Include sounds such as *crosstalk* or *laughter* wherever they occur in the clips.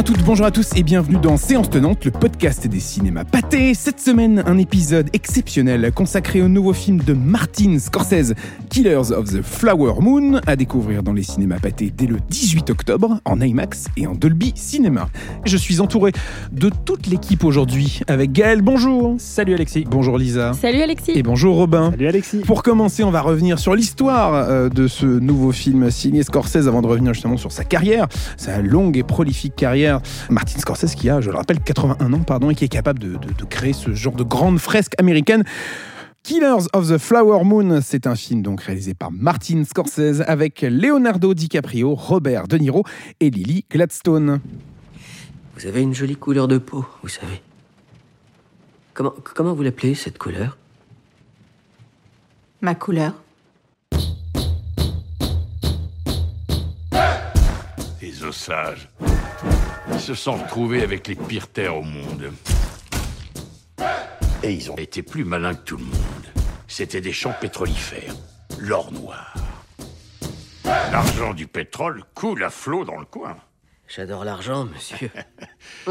à toutes, bonjour à tous et bienvenue dans Séance Tenante, le podcast des cinémas pâtés. Cette semaine, un épisode exceptionnel consacré au nouveau film de Martin Scorsese, Killers of the Flower Moon, à découvrir dans les cinémas pâtés dès le 18 octobre en IMAX et en Dolby Cinema. Je suis entouré de toute l'équipe aujourd'hui avec Gaël, bonjour. Salut Alexis. Bonjour Lisa. Salut Alexis. Et bonjour Robin. Salut Alexis. Pour commencer, on va revenir sur l'histoire euh, de ce nouveau film signé Scorsese avant de revenir justement sur sa carrière, sa longue et prolifique carrière. Martin Scorsese qui a, je le rappelle, 81 ans pardon, et qui est capable de, de- de créer ce genre de grande fresque américaine. Killers of the Flower Moon, c'est un film donc réalisé par Martin Scorsese avec Leonardo DiCaprio, Robert De Niro et Lily Gladstone. Vous avez une jolie couleur de peau, vous savez. Comment, comment vous l'appelez, cette couleur? Ma couleur? Ils se sont retrouvés avec les pires terres au monde. Et ils ont été plus malins que tout le monde. C'était des champs pétrolifères. L'or noir. L'argent du pétrole coule à flot dans le coin. J'adore l'argent, monsieur. *laughs*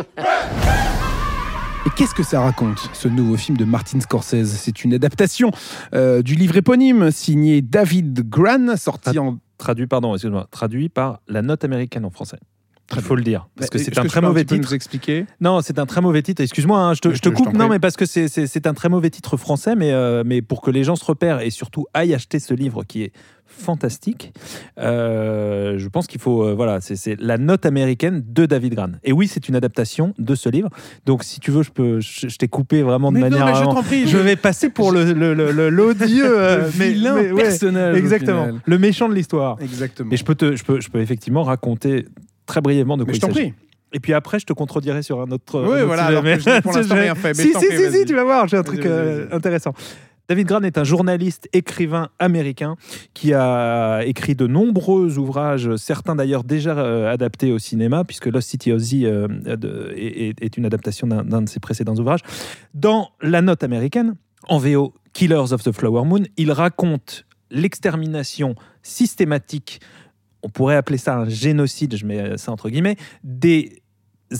Et qu'est-ce que ça raconte, ce nouveau film de Martin Scorsese? C'est une adaptation euh, du livre éponyme signé David Gran, sorti Ah. en Traduit, pardon, excuse-moi, traduit par la note américaine en français. Il faut le dire. Parce que c'est un très mauvais titre. nous expliquer? Non, c'est un très mauvais titre. Excuse-moi, hein, je te, Je je coupe. Non, mais parce que c'est un très mauvais titre français, mais, euh, mais pour que les gens se repèrent et surtout aillent acheter ce livre qui est fantastique, euh, je pense qu'il faut. euh, voilà, c'est- la note américaine de David Gran. Et oui, c'est une adaptation de ce livre. Donc, si tu veux, je peux. Je, je t'ai coupé vraiment de Mais non, manière. mais je t'en prie, je je- vais passer pour le l'odieux, *laughs* euh, mais- vilain mais ouais, personnage, au Exactement, le méchant de l'histoire. Exactement. Et je peux, te, je, peux, je peux effectivement raconter très brièvement de quoi Mais je il t'en s'agit. prie. Et puis après, je te contredirai sur un autre. Oui, un autre voilà, sujet, alors que mais- je n'ai pour l'instant *laughs* rien fait, mais si, je si, prie, si, si, tu vas voir, j'ai un truc euh, intéressant. David Gran est un journaliste, écrivain américain qui a écrit de nombreux ouvrages, certains d'ailleurs déjà euh, adaptés au cinéma, puisque Lost City of Z euh, est, une adaptation d'un d'un de ses précédents ouvrages. Dans La Note américaine, en VO Killers of the Flower Moon, il raconte l'extermination systématique, on pourrait appeler ça un génocide, je mets ça entre guillemets, des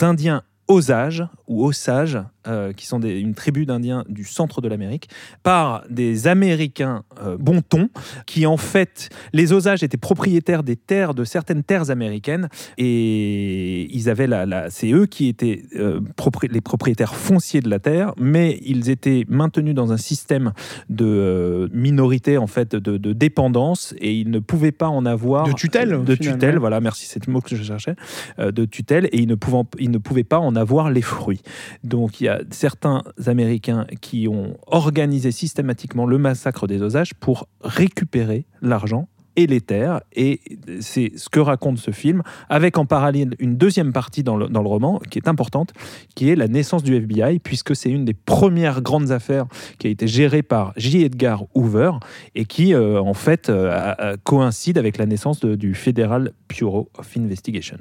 Indiens Osages ou Osages, euh, qui sont des- une tribu d'Indiens du centre de l'Amérique, par des Américains euh, bon ton, qui en fait, les Osages étaient propriétaires des terres, de certaines terres américaines, et ils avaient la, la- c'est eux qui étaient euh, propri- les propriétaires fonciers de la terre, mais ils étaient maintenus dans un système de minorité, en fait, de, de dépendance, et ils ne pouvaient pas en avoir De tutelle, de finalement. tutelle, voilà, merci, c'est le mot que je cherchais, de tutelle, et ils ne, pouvant, ils ne pouvaient pas en avoir les fruits. Donc il y a certains Américains qui ont organisé systématiquement le massacre des Osages pour récupérer l'argent et les terres, et c'est ce que raconte ce film, avec en parallèle une deuxième partie dans le, roman, qui est importante, qui est la naissance du FBI, puisque c'est une des premières grandes affaires qui a été gérée par J. Edgar Hoover, et qui, euh, en fait, euh, coïncide avec la naissance du Federal Bureau of Investigation.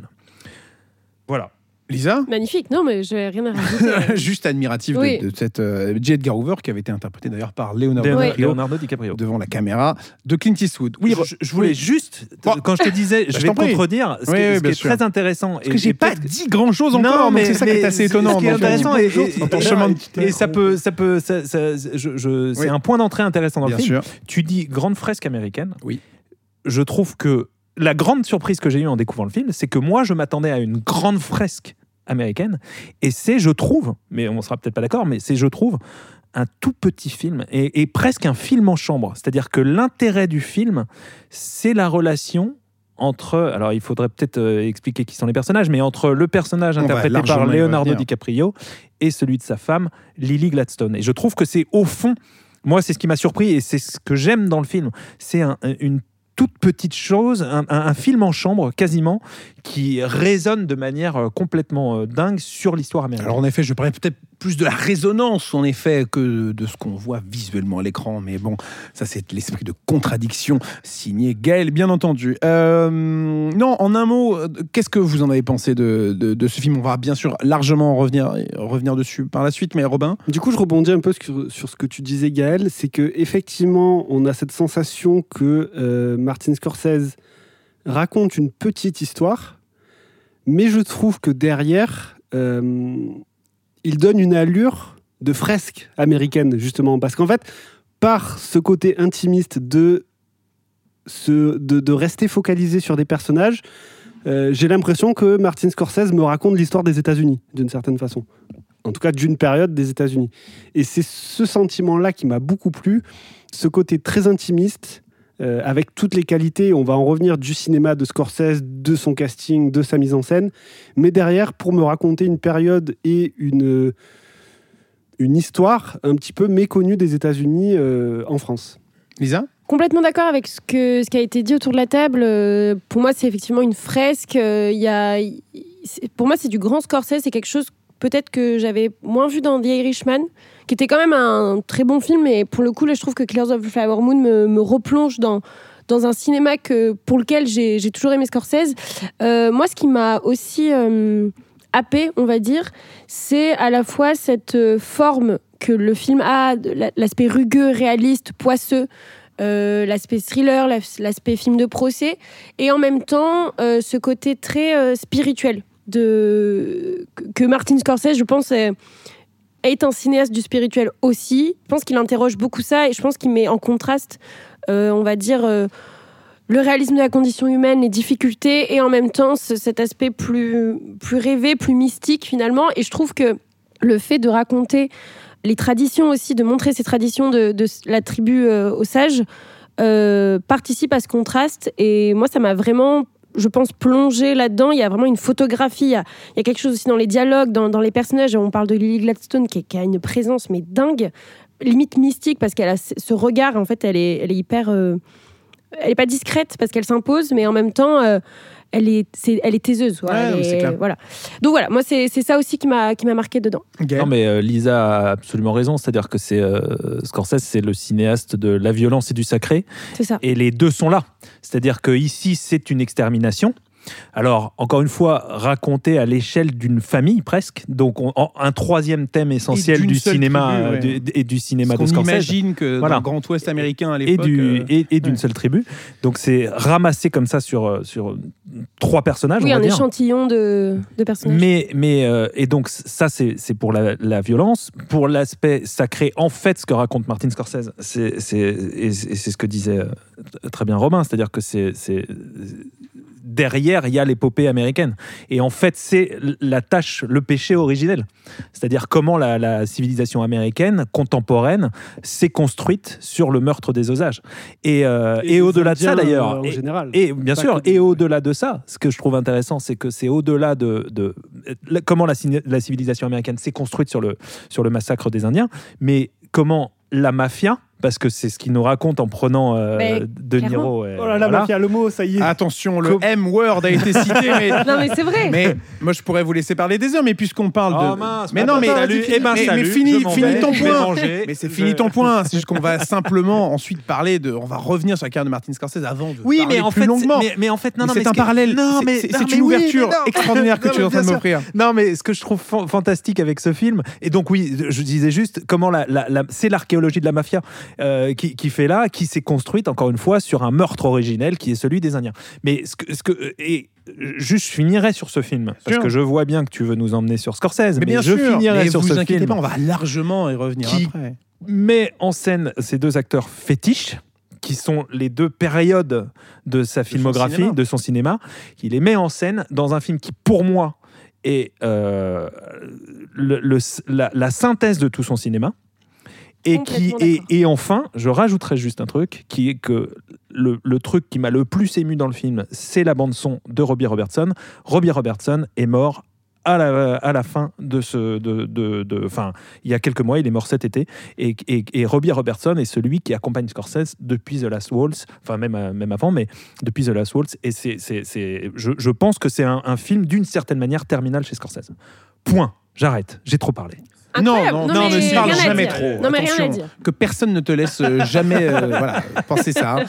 Voilà. Lisa Magnifique. Non, mais j'ai rien à rajouter. *laughs* Juste admiratif de- Oui. de, cette euh, J. Edgar Hoover qui avait été interprété d'ailleurs par Leonardo Leonardo, DiCaprio Leonardo DiCaprio. devant la caméra de Clint Eastwood. Oui, je, je voulais oui. juste, Bon. quand je te disais, *laughs* je Je vais contredire, ce, Oui, qui, oui, ce qui bien est sûr. très intéressant. Parce que j'ai pas dit grand chose encore, non, mais c'est ça qui est assez étonnant. Ce qui est donc, euh, intéressant, et, et- et- et ça peut, ça peut, ça- ça- je- je- c'est Oui. un point d'entrée intéressant dans le film. sûr. Tu dis grande fresque américaine. Oui. Je trouve que la grande surprise que j'ai eue en découvrant le film, c'est que moi, je m'attendais à une grande fresque américaine. Et c'est, je trouve, mais on sera peut-être pas d'accord, mais c'est, je trouve, un tout petit film et, et presque un film en chambre. C'est-à-dire que l'intérêt du film, c'est la relation entre, alors il faudrait peut-être euh, expliquer qui sont les personnages, mais entre le personnage interprété par Leonardo. DiCaprio et celui de sa femme, Lily Gladstone. Et je trouve que c'est au fond, moi c'est ce qui m'a surpris et c'est ce que j'aime dans le film, c'est un- une toute petite chose, un, film en chambre quasiment, qui résonne de manière euh, complètement euh, dingue sur l'histoire américaine. Alors en effet, je parlais peut-être plus de la résonance en effet que de ce qu'on voit visuellement à l'écran, mais bon, ça c'est l'esprit de contradiction signé Gaël, bien entendu. Euh, non, en un mot, euh, qu'est-ce que vous en avez pensé de, de- ce film? On va bien sûr largement revenir, revenir dessus par la suite, mais Robin? Du coup, je rebondis un peu sur, sur ce que tu disais, Gaël. C'est que effectivement, on a cette sensation que euh, Martin Scorsese raconte une petite histoire, mais je trouve que derrière, il donne une allure de fresque américaine, justement. Parce qu'en fait, par ce côté intimiste de, de rester focalisé sur des personnages, euh, j'ai l'impression que Martin Scorsese me raconte l'histoire des États-Unis, d'une certaine façon. En tout cas, d'une période des États-Unis. Et c'est ce sentiment-là qui m'a beaucoup plu, ce côté très intimiste, euh, avec toutes les qualités, on va en revenir du cinéma de Scorsese, de son casting, de sa mise en scène, mais derrière, pour me raconter une période et une, une histoire un petit peu méconnue des États-Unis euh, en France. Lisa? Complètement d'accord avec ce, que, ce qui a été dit autour de la table. Euh, Pour moi, c'est effectivement une fresque. Euh, Il y a, pour moi, c'est du grand Scorsese. C'est quelque chose peut-être que j'avais moins vu dans The Irishman, qui était quand même un très bon film. Et pour le coup, là, je trouve que Clears of the Flower Moon me, replonge dans, dans un cinéma que, pour lequel j'ai toujours aimé Scorsese. Euh, moi, ce qui m'a aussi euh, happé, on va dire, c'est à la fois cette euh, forme que le film a, l'aspect rugueux, réaliste, poisseux, euh, l'aspect thriller, l'as- l'aspect film de procès, et en même temps ce côté très spirituel que Martin Scorsese, je pense, est, un cinéaste du spirituel aussi. Je pense qu'il interroge beaucoup ça et je pense qu'il met en contraste, euh, on va dire. euh, le réalisme de la condition humaine, les difficultés, et en même temps ce- cet aspect plus, rêvé, plus mystique finalement. Et je trouve que le fait de raconter les traditions aussi, de montrer ces traditions de, la tribu euh, aux sages, participe à ce contraste. Et moi, ça m'a vraiment, je pense, plongé là-dedans. Il y a vraiment une photographie, il y a, quelque chose aussi dans les dialogues, dans, les personnages. On parle de Lily Gladstone qui, a une présence, mais dingue, limite mystique, parce qu'elle a ce regard, en fait, elle est, hyper. euh, elle est pas discrète parce qu'elle s'impose, mais en même temps. euh, elle est, c'est- elle est taiseuse. voilà, Ouais, elle non, c'est est- clair. voilà. Donc voilà, moi c'est c'est ça aussi qui m'a qui m'a marqué dedans. Non, mais euh, Lisa a absolument raison. C'est-à-dire que c'est euh, Scorsese, c'est le cinéaste de la violence et du sacré, C'est ça. et les deux sont là. C'est-à-dire que ici, c'est une extermination. Alors, encore une fois, raconté à l'échelle d'une famille presque. Donc, on- en- un troisième thème essentiel du cinéma tribu, euh, ouais. du- et du cinéma Parce de qu'on Scorsese. imagine que Voilà. dans le Grand Ouest américain à et l'époque. du euh, et, et d'une ouais. seule tribu. Donc c'est ramassé comme ça sur euh, sur trois personnages. Oui, on va un dire. échantillon de, de personnages. Mais, mais euh, et donc ça c'est c'est pour la, la violence, pour l'aspect sacré. En fait, ce que raconte Martin Scorsese, c'est c'est et c'est ce que disait très bien Robin, c'est-à-dire que c'est derrière il y a l'épopée américaine. Et en fait, c'est la tâche, le péché originel. C'est-à-dire comment la, la civilisation américaine contemporaine s'est construite sur le meurtre des osages. Et, euh, et, au-delà de ça d'ailleurs. euh, En Et- général. et bien sûr, et au-delà de ça, ce que je trouve intéressant, c'est que c'est au-delà de, comment la, la civilisation américaine s'est construite sur le, sur le massacre des Indiens, mais comment la mafia, parce que c'est ce qu'il nous raconte en prenant euh, Mais, De. Niro. et Oh là là, voilà. mafia, le mot, ça y est. Attention, le M-word a été cité, *laughs* mais. Non, mais c'est vrai. Mais moi, je pourrais vous laisser parler des heures, mais puisqu'on parle de. Oh mince, mais bah, non, mais, salut, mais- eh ben, mais, salut, mais fini, fini vais, ton point. manger. Mais c'est Je- fini ton point. C'est juste qu'on va simplement ensuite parler de. On va revenir sur la carrière de Martin Scorsese avant de Oui, parler mais en plus fait, longuement. mais, mais en fait, non, Mais non, c'est un parallèle. Non, C'est- une ouverture extraordinaire que tu es en train de m'offrir. Non, mais ce que je trouve fan- fantastique avec ce film, et donc oui, je disais juste comment c'est l'archéologie de la mafia euh, qui, qui fait là, qui s'est construite encore une fois sur un meurtre originel qui est celui des Indiens. Mais ce que, ce que et juste je finirai sur ce film parce sûr. que je vois bien que tu veux nous emmener sur Scorsese, mais, Mais bien je sûr, finirai mais sur vous ce inquiétez film pas, on va largement y revenir Qui- après. met en scène ces deux acteurs fétiches qui sont les deux périodes de sa filmographie, de son cinéma, il les met en scène dans un film qui, pour moi, est euh, le- le- la, la synthèse de tout son cinéma. Et, qui, et, et enfin, je rajouterai juste un truc, qui est que le, le truc qui m'a le plus ému dans le film, c'est la bande-son de Robbie Robertson. Robbie Robertson est mort à la, à la fin de ce. De, de, il y a quelques mois, il est mort cet été. Et, et, et Robbie Robertson est celui qui accompagne Scorsese depuis The Last Waltz, enfin, même, même avant, mais depuis The Last Waltz. Et c'est, c'est, c'est- je, je pense que c'est un, un film d'une certaine manière terminal chez Scorsese. Point. J'arrête. J'ai trop parlé. Incroyable. Non, non, Non, mais ne rien parle jamais trop. Non, mais rien à Attention, dire. Que personne ne te laisse euh, jamais euh, *laughs* voilà, penser ça. hein.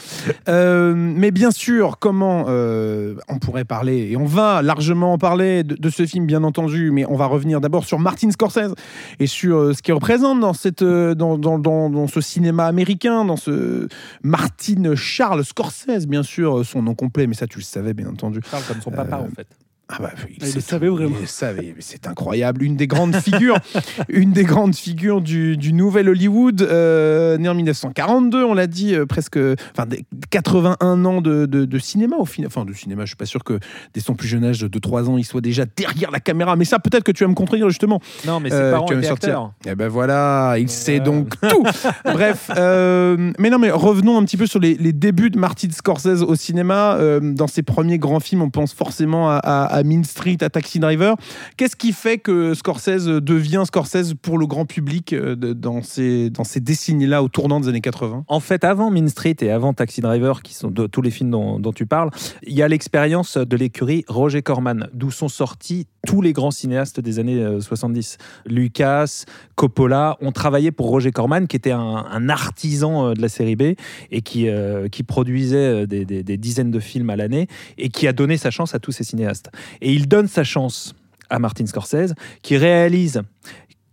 Euh, mais bien sûr, comment euh, on pourrait parler, et on va largement en parler de, de ce film, bien entendu, mais on va revenir d'abord sur Martin Scorsese et sur euh, ce qu'il représente dans, cette, euh, dans, dans, dans, dans ce cinéma américain, dans ce Martin Charles Scorsese, bien sûr, son nom complet, mais ça tu le savais, bien entendu. Parle comme son papa, en fait. Ah bah, il, Ah, il le savait vraiment. Il le savait, mais c'est incroyable. Une des grandes figures, *laughs* une des grandes figures du, du nouvel Hollywood, euh, né en 1942, on l'a dit, euh, presque, enfin, des 81 ans de, de- de cinéma au final. Enfin, de cinéma, je suis pas sûr que dès son plus jeune âge de 3 ans, il soit déjà derrière la caméra. Mais ça, peut-être que tu vas me contredire justement. Non, mais ses Euh, parents tu vas me étaient sortir. acteurs. Eh ben voilà, il sait donc tout. *laughs* Bref, euh, mais non, mais revenons un petit peu sur les, les débuts de Martin Scorsese au cinéma. Euh, dans ses premiers grands films, on pense forcément à, à, à Mean Street, à Taxi Driver. Qu'est-ce qui fait que Scorsese devient Scorsese pour le grand public euh, dans ces, dans ces décennies-là, au tournant des années 80 En fait, avant Mean Street et avant Taxi Driver, qui sont de, tous les films dont tu parles, il y a l'expérience de l'écurie Roger Corman, d'où sont sortis tous les grands cinéastes des années euh, 70. Lucas, Coppola ont travaillé pour Roger Corman, qui était un, artisan euh, de la série B et qui, euh, produisait euh, des dizaines de films à l'année et qui a donné sa chance à tous ces cinéastes. Et il donne sa chance à Martin Scorsese, qui réalise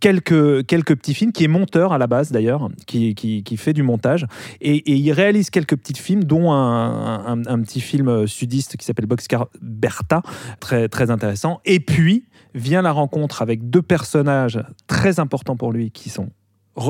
quelques, quelques petits films, qui est monteur à la base d'ailleurs, qui, qui, fait du montage. Et, il réalise quelques petits films, dont un, un- petit film sudiste qui s'appelle Boxcar Bertha, très, très intéressant. Et puis vient la rencontre avec deux personnages très importants pour lui, qui sont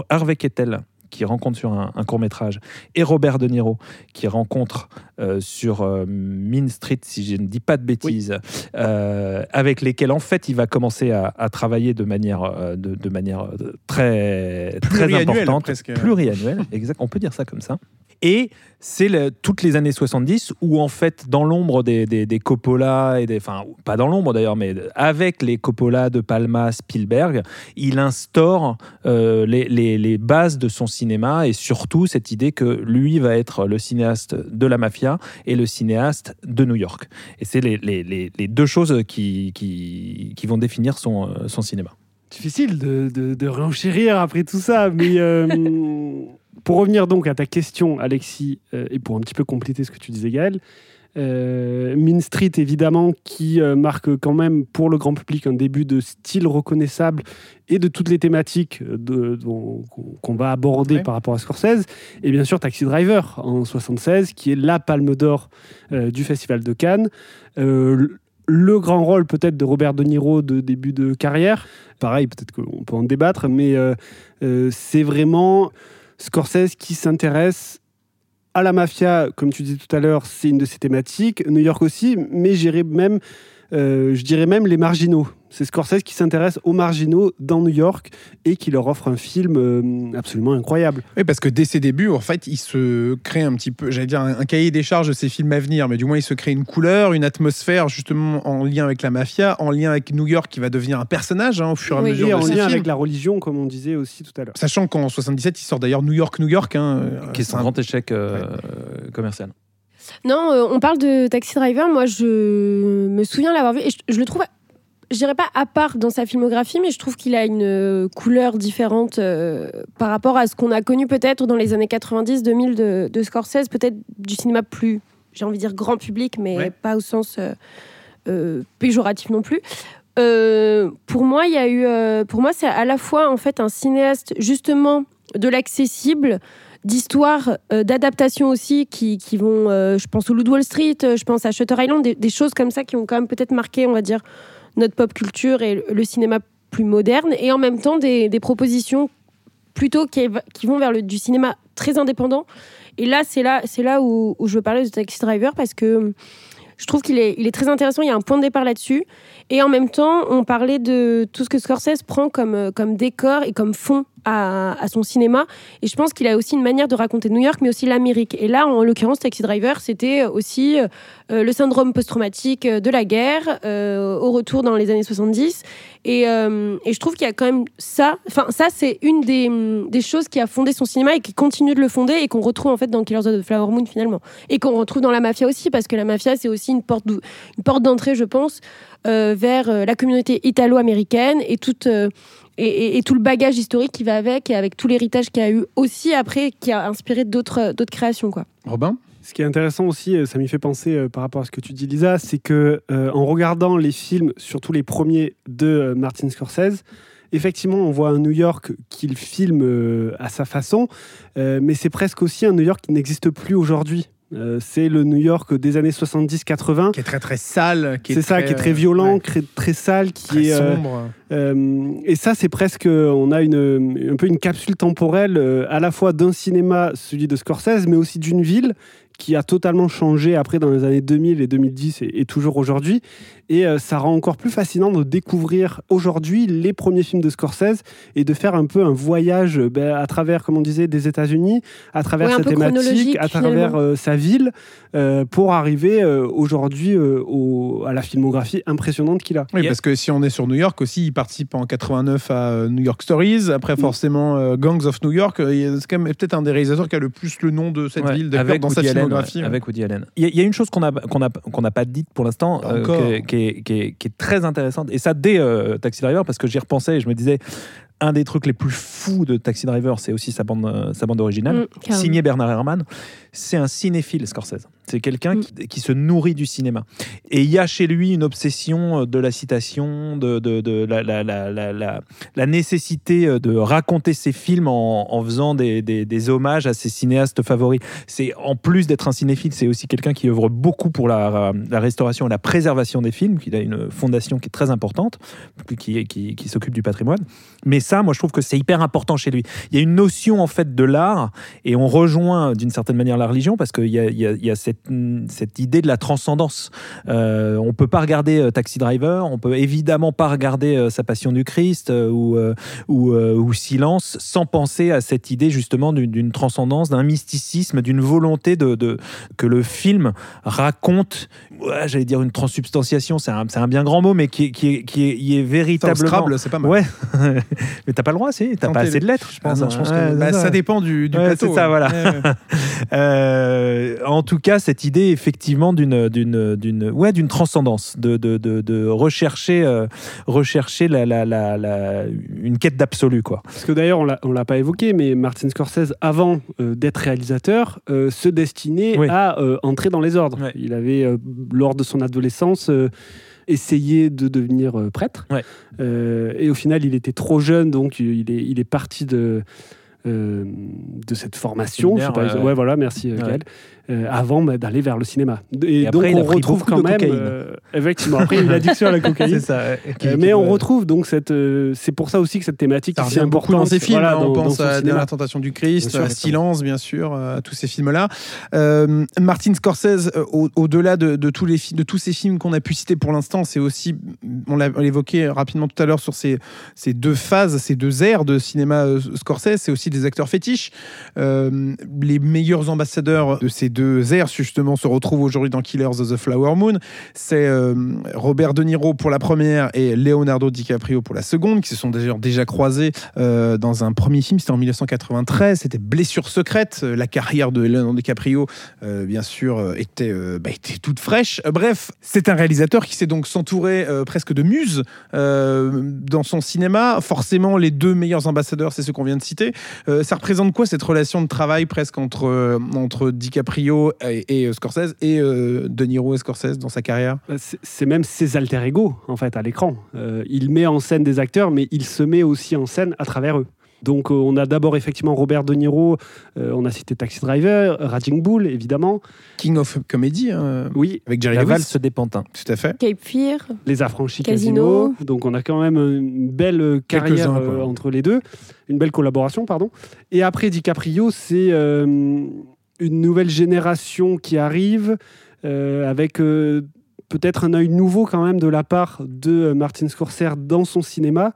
Harvey Keitel, qui rencontre sur un, un court métrage, et Robert De Niro, qui rencontre euh, sur euh, Mean Street, si je ne dis pas de bêtises, euh, avec lesquels en fait il va commencer à, à travailler de manière, euh, de, de manière très, très importante, presque. pluriannuelle, exact, on peut dire ça comme ça. Et c'est le- toutes les années 70 où, en fait, dans l'ombre des, des, des Coppola, et des, enfin, pas dans l'ombre d'ailleurs, mais avec les Coppola de Palma, Spielberg, il instaure euh, les, les- les bases de son cinéma et surtout cette idée que lui va être le cinéaste de la mafia et le cinéaste de New York. Et c'est les, deux choses qui, qui, qui vont définir son, euh, son cinéma. Difficile de, de, de renchérir après tout ça, mais euh, *laughs* pour revenir donc à ta question, Alexis, euh, et pour un petit peu compléter ce que tu disais, Gaël, euh, Mean Street, évidemment, qui euh, marque quand même pour le grand public un début de style reconnaissable et de toutes les thématiques euh, qu'on va aborder Ouais. par rapport à Scorsese. Et bien sûr, Taxi Driver en 76, qui est la palme d'or du Festival de Cannes. Le grand rôle peut-être de Robert De Niro de début de carrière. Pareil, peut-être qu'on peut en débattre, mais euh, euh, c'est vraiment Scorsese qui s'intéresse à la mafia, comme tu disais tout à l'heure, c'est une de ses thématiques. New York aussi, mais j'irais même, euh, je dirais même les marginaux. C'est Scorsese qui s'intéresse aux marginaux dans New York et qui leur offre un film euh, absolument incroyable. Oui, parce que dès ses débuts, en fait, il se crée un petit peu, j'allais dire, un, un cahier des charges de ses films à venir, mais du moins, il se crée une couleur, une atmosphère, justement, en lien avec la mafia, en lien avec New York, qui va devenir un personnage hein, au fur et à mesure Et de en ses lien films. avec la religion, comme on disait aussi tout à l'heure. Sachant qu'en 77, il sort d'ailleurs New York, New York. Hein, euh, Qui est son un- grand échec euh, commercial. Non, euh, on parle de Taxi Driver. Moi, je me souviens l'avoir vu et je, je le trouve, je dirais pas à part dans sa filmographie, mais je trouve qu'il a une euh, couleur différente euh, par rapport à ce qu'on a connu peut-être dans les années 90-2000 de, de Scorsese, peut-être du cinéma plus, j'ai envie de dire grand public, mais Ouais. pas au sens euh, euh, péjoratif non plus. Pour moi, il y a eu, pour moi, c'est à la fois en fait un cinéaste justement de l'accessible, d'histoire, euh, d'adaptation aussi, qui, qui vont, euh, je pense au Loup de Wall Street, je pense à Shutter Island, des, des choses comme ça qui ont quand même peut-être marqué, on va dire, notre pop culture et le, cinéma plus moderne, et en même temps des, propositions plutôt qui, qui vont vers le, du cinéma très indépendant. Et là, c'est là, c'est là où, où je veux parler de Taxi Driver parce que je trouve qu'il est, il est très intéressant. Il y a un point de départ là-dessus. Et en même temps, on parlait de tout ce que Scorsese prend comme, euh, comme décor et comme fond à, son cinéma. Et je pense qu'il a aussi une manière de raconter New York, mais aussi l'Amérique. Et là, en l'occurrence, Taxi Driver, c'était aussi euh, le syndrome post-traumatique de la guerre, euh, au retour dans les années 70. Et, euh, je trouve qu'il y a quand même ça. Enfin, ça, c'est une des, des choses qui a fondé son cinéma et qui continue de le fonder et qu'on retrouve en fait dans Killers of the Flower Moon finalement. Et qu'on retrouve dans la mafia aussi, parce que la mafia, c'est aussi une porte, d'entrée, je pense, euh, vers euh, la communauté italo-américaine et toute. euh, et, et- et tout le bagage historique qui va avec, et avec tout l'héritage qu'il y a eu aussi après, qui a inspiré d'autres d'autres créations. Quoi. Robin? Ce qui est intéressant aussi, euh, ça m'y fait penser euh, par rapport à ce que tu dis, Lisa, c'est que euh, en regardant les films, surtout les premiers de euh, Martin Scorsese, effectivement, on voit un New York qu'il filme euh, à sa façon, euh, mais c'est presque aussi un New York qui n'existe plus aujourd'hui. Euh, c'est le New York des années 70-80. Qui est très très sale. qui C'est ça, qui est très violent, ouais, très, très sale, qui très est euh, sombre. euh, et ça, c'est presque, on a une, un peu une capsule temporelle euh, à la fois d'un cinéma, celui de Scorsese, mais aussi d'une ville qui a totalement changé après dans les années 2000 et 2010 et, et toujours aujourd'hui. Et euh, ça rend encore plus fascinant de découvrir aujourd'hui les premiers films de Scorsese et de faire un peu un voyage euh, ben, à travers, comme on disait, des États-Unis, à travers Ouais, sa thématique, à travers euh, sa ville, euh, pour arriver euh, aujourd'hui euh, au- à la filmographie impressionnante qu'il a. Oui, parce que si on est sur New York aussi, il participe en 89 à New York Stories. Après, Mm. forcément, euh, Gangs of New York. C'est quand même peut-être un des réalisateurs qui a le plus le nom de cette Ouais, ville, avec dans sa Woody filmographie. ouais. avec Woody Allen. Il y, a- il y a une chose qu'on a qu'on a qu'on n'a pas dite pour l'instant, euh, qui, est, qui est- très intéressante. Et ça dès euh, Taxi Driver parce que j'y repensais et je me disais un des trucs les plus fous de Taxi Driver, c'est aussi sa bande euh, sa bande originale, Mm, carrément. signé Bernard Herrmann. C'est un cinéphile Scorsese. C'est quelqu'un Mm. qui, qui se nourrit du cinéma. Et il y a chez lui une obsession de la citation, de, de, de la, la, la, la, la- la nécessité euh, de raconter ses films en, en faisant des, des, des hommages à ses cinéastes favoris. C'est en plus d'être un cinéphile, c'est aussi quelqu'un qui œuvre beaucoup pour la, la restauration et la préservation des films. Il a une fondation qui est très importante, qui, qui, qui s'occupe du patrimoine. Mais ça, moi, je trouve que c'est hyper important chez lui. Il y a une notion en fait de l'art, et on rejoint d'une certaine manière la religion parce qu'il y a, y a- il y a cette, cette idée de la transcendance. Euh, on peut pas regarder euh, Taxi Driver, on peut évidemment pas regarder euh, Sa Passion du Christ euh, ou, ou, ou Silence sans penser à cette idée justement d'une- transcendance, d'un mysticisme, d'une volonté de, de- que le film raconte, ouais, j'allais dire une transsubstantiation, c'est un, bien grand mot, mais qui, est- qui, qui est, qui est véritablement... C'est pas mal. Ouais, mais t'as pas le droit, si, t'as pas assez de lettres, je Ah pense. non, je pense que- Ouais, bah, ça ça. dépend du, du Ouais, plateau. c'est ça, ouais. voilà. Ouais, ouais. *laughs* Euh, en tout cas, cette idée effectivement d'une d'une d'une ouais d'une transcendance, de, de, de, de rechercher euh, rechercher la, la, la, la- une quête d'absolu quoi. Parce que d'ailleurs, on l'a- on l'a pas évoqué, mais Martin Scorsese, avant euh, d'être réalisateur, euh, se destinait Oui. à euh, entrer dans les ordres. Ouais. Il avait, euh, lors de son adolescence, euh, essayé de devenir euh, prêtre. Ouais. Euh, et au final, il était trop jeune, donc il est, il est parti de, euh, de cette formation. Je sais pas, ouais, voilà, merci euh. Gaël. Euh, avant bah, d'aller vers le cinéma. Et, Et donc après, a on retrouve quand même, euh, effectivement, après *laughs* a addiction à la cocaïne. ça. Euh, mais on retrouve donc cette. euh, c'est pour ça aussi que cette thématique est si importante. dans ses films. voilà, hein, on dans pense à. La Tentation du Christ, sûr, à Silence, bien sûr, à tous ces films-là. Martin Scorsese, au- au-delà de, de tous les de tous ces films qu'on a pu citer pour l'instant, c'est aussi, on l'a l'évoquait rapidement tout à l'heure sur ces, ces deux phases, ces deux ères de cinéma Scorsese, c'est aussi des acteurs fétiches. Euh, les meilleurs ambassadeurs de ces deux ères, justement, se retrouvent aujourd'hui dans Killers of the Flower Moon. C'est euh, Robert De Niro pour la première et Leonardo DiCaprio pour la seconde, qui se sont déjà, déjà croisés euh, dans un premier film, c'était en 1993, c'était Blessure secrète. Euh, La carrière de Leonardo DiCaprio, bien sûr, était, bah, était toute fraîche. Bref, c'est un réalisateur qui s'est donc s'entourer presque de muses dans son cinéma. Forcément, les deux meilleurs ambassadeurs, c'est ceux qu'on vient de citer. Ça représente quoi cette relation de travail presque entre, entre DiCaprio et, et, euh, Scorsese et euh, De Niro et Scorsese dans sa carrière Bah, C'est même ses alter ego en fait à l'écran. Euh, il met en scène des acteurs, mais il se met aussi en scène à travers eux. Donc euh, on a d'abord effectivement Robert De Niro, euh, on a cité Taxi Driver, Raging Bull évidemment. King of Comedy hein, Oui, avec Jerry La Lewis. valse des pantins. Tout à fait. Cape Fear. Les Affranchis Casino. Casino. Donc on a quand même une belle carrière euh, entre les deux, une belle collaboration, pardon. Et après DiCaprio, c'est euh, une nouvelle génération qui arrive euh, avec euh, peut-être un œil nouveau quand même de la part de euh, Martin Scorsese dans son cinéma.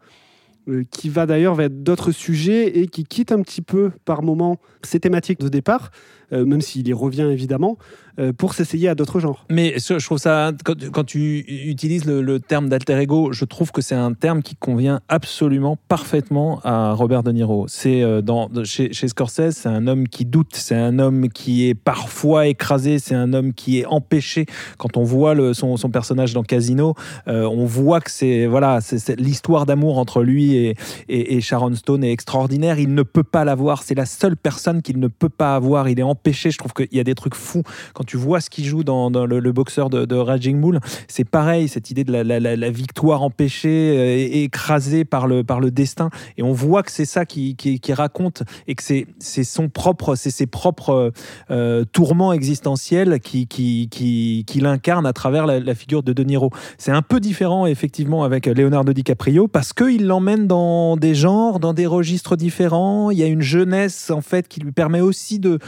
qui va d'ailleurs vers d'autres sujets et qui quitte un petit peu par moment ses thématiques de départ, euh, même s'il y revient évidemment, euh, pour s'essayer à d'autres genres. Mais je trouve ça, quand, tu utilises le, terme d'alter ego, je trouve que c'est un terme qui convient absolument parfaitement à Robert De Niro. C'est euh, dans, chez, Scorsese, c'est un homme qui doute, c'est un homme qui est parfois écrasé, c'est un homme qui est empêché. Quand on voit son, son personnage dans Casino, on voit que c'est voilà, c'est l'histoire d'amour entre lui et, et, Sharon Stone est extraordinaire. Il ne peut pas l'avoir. C'est la seule personne qu'il ne peut pas avoir. Il est. Je trouve qu'il y a des trucs fous quand tu vois ce qu'il joue dans, le, boxeur de, de Raging Bull. C'est pareil, cette idée de la, victoire empêchée, euh, et écrasée par le, par le destin. Et on voit que c'est ça qui, qui, raconte et que c'est c'est son propre, c'est ses propres euh, tourments existentiels qui, qui, qui, qui l'incarne à travers la, figure de De Niro. C'est un peu différent effectivement avec Leonardo DiCaprio parce qu'il l'emmène dans des genres, dans des registres différents. Il y a une jeunesse en fait qui lui permet aussi de,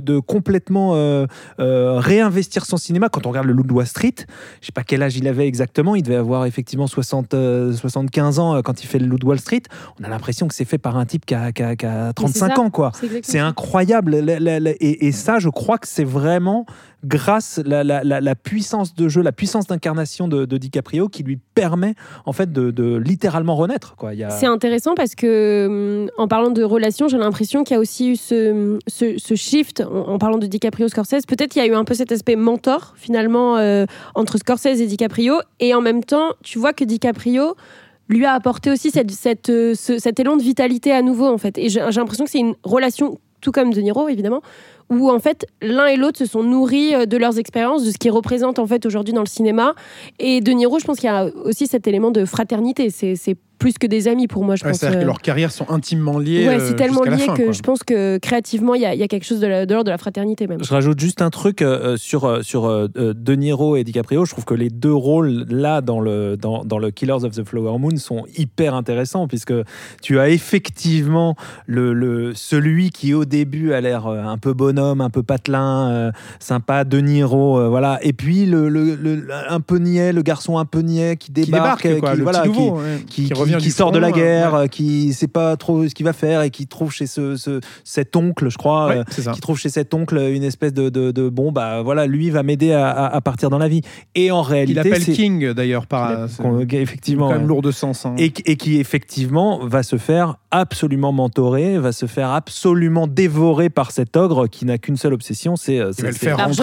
de complètement euh, euh, réinvestir son cinéma. Quand on regarde le Loup de Wall Street, je sais pas quel âge il avait exactement, il devait avoir effectivement 60, euh, 75 ans euh, quand il fait le Loup de Wall Street. On a l'impression que c'est fait par un type qui a, qui a- qui a 35 ça. ans quoi. C'est incroyable. Et ça, je crois que c'est vraiment grâce la, la, puissance de jeu, la puissance d'incarnation de, DiCaprio qui lui permet en fait de, littéralement renaître. C'est intéressant parce que, hum, en parlant de relations, j'ai l'impression qu'il y a aussi eu ce, ce, shift, en, parlant de DiCaprio Scorsese. Peut-être qu'il y a eu un peu cet aspect mentor, finalement, euh, entre Scorsese et DiCaprio. Et en même temps, tu vois que DiCaprio lui a apporté aussi cette, cette, euh, ce- cet élan de vitalité à nouveau, en fait. Et j'ai j'ai l'impression que c'est une relation, tout comme De Niro, évidemment, où en fait l'un et l'autre se sont nourris euh, de leurs expériences, de ce qu'ils représentent en fait aujourd'hui dans le cinéma. Et De Niro, je pense qu'il y a aussi cet élément de fraternité. C'est c'est plus que des amis pour moi, je Ouais, pense. C'est-à-dire que euh. leurs carrières sont intimement liées. Ouais, euh, c'est tellement lié fin, que quoi. je pense que créativement, il y, a- il y a quelque chose de l'ordre de la fraternité même. Je rajoute juste un truc euh, sur, euh, sur euh, De Niro et DiCaprio. Je trouve que les deux rôles là dans le, dans, dans le Killers of the Flower Moon sont hyper intéressants puisque tu as effectivement le, le, celui qui au début a l'air un peu bonhomme, un peu patelin, euh, sympa, De Niro, euh, voilà. Et puis le, le, le- un peu niais, le garçon un peu niais qui Qui débarque, quoi, qui, le voilà, petit qui- nouveau, ouais, qui, qui- revient qui sort de la euh, guerre, ouais. euh, qui sait pas trop ce qu'il va faire et qui trouve chez ce, ce- cet oncle, je crois, Ouais, euh, qui trouve chez cet oncle une espèce de, de, de- bon bah voilà, lui va m'aider à, à- à partir dans la vie. Et en réalité, Il appelle King d'ailleurs par. effectivement, quand même lourd de sens. hein. et, qui- et qui effectivement va se faire absolument mentorer, va se faire absolument dévorer par cet ogre qui n'a qu'une seule obsession, c'est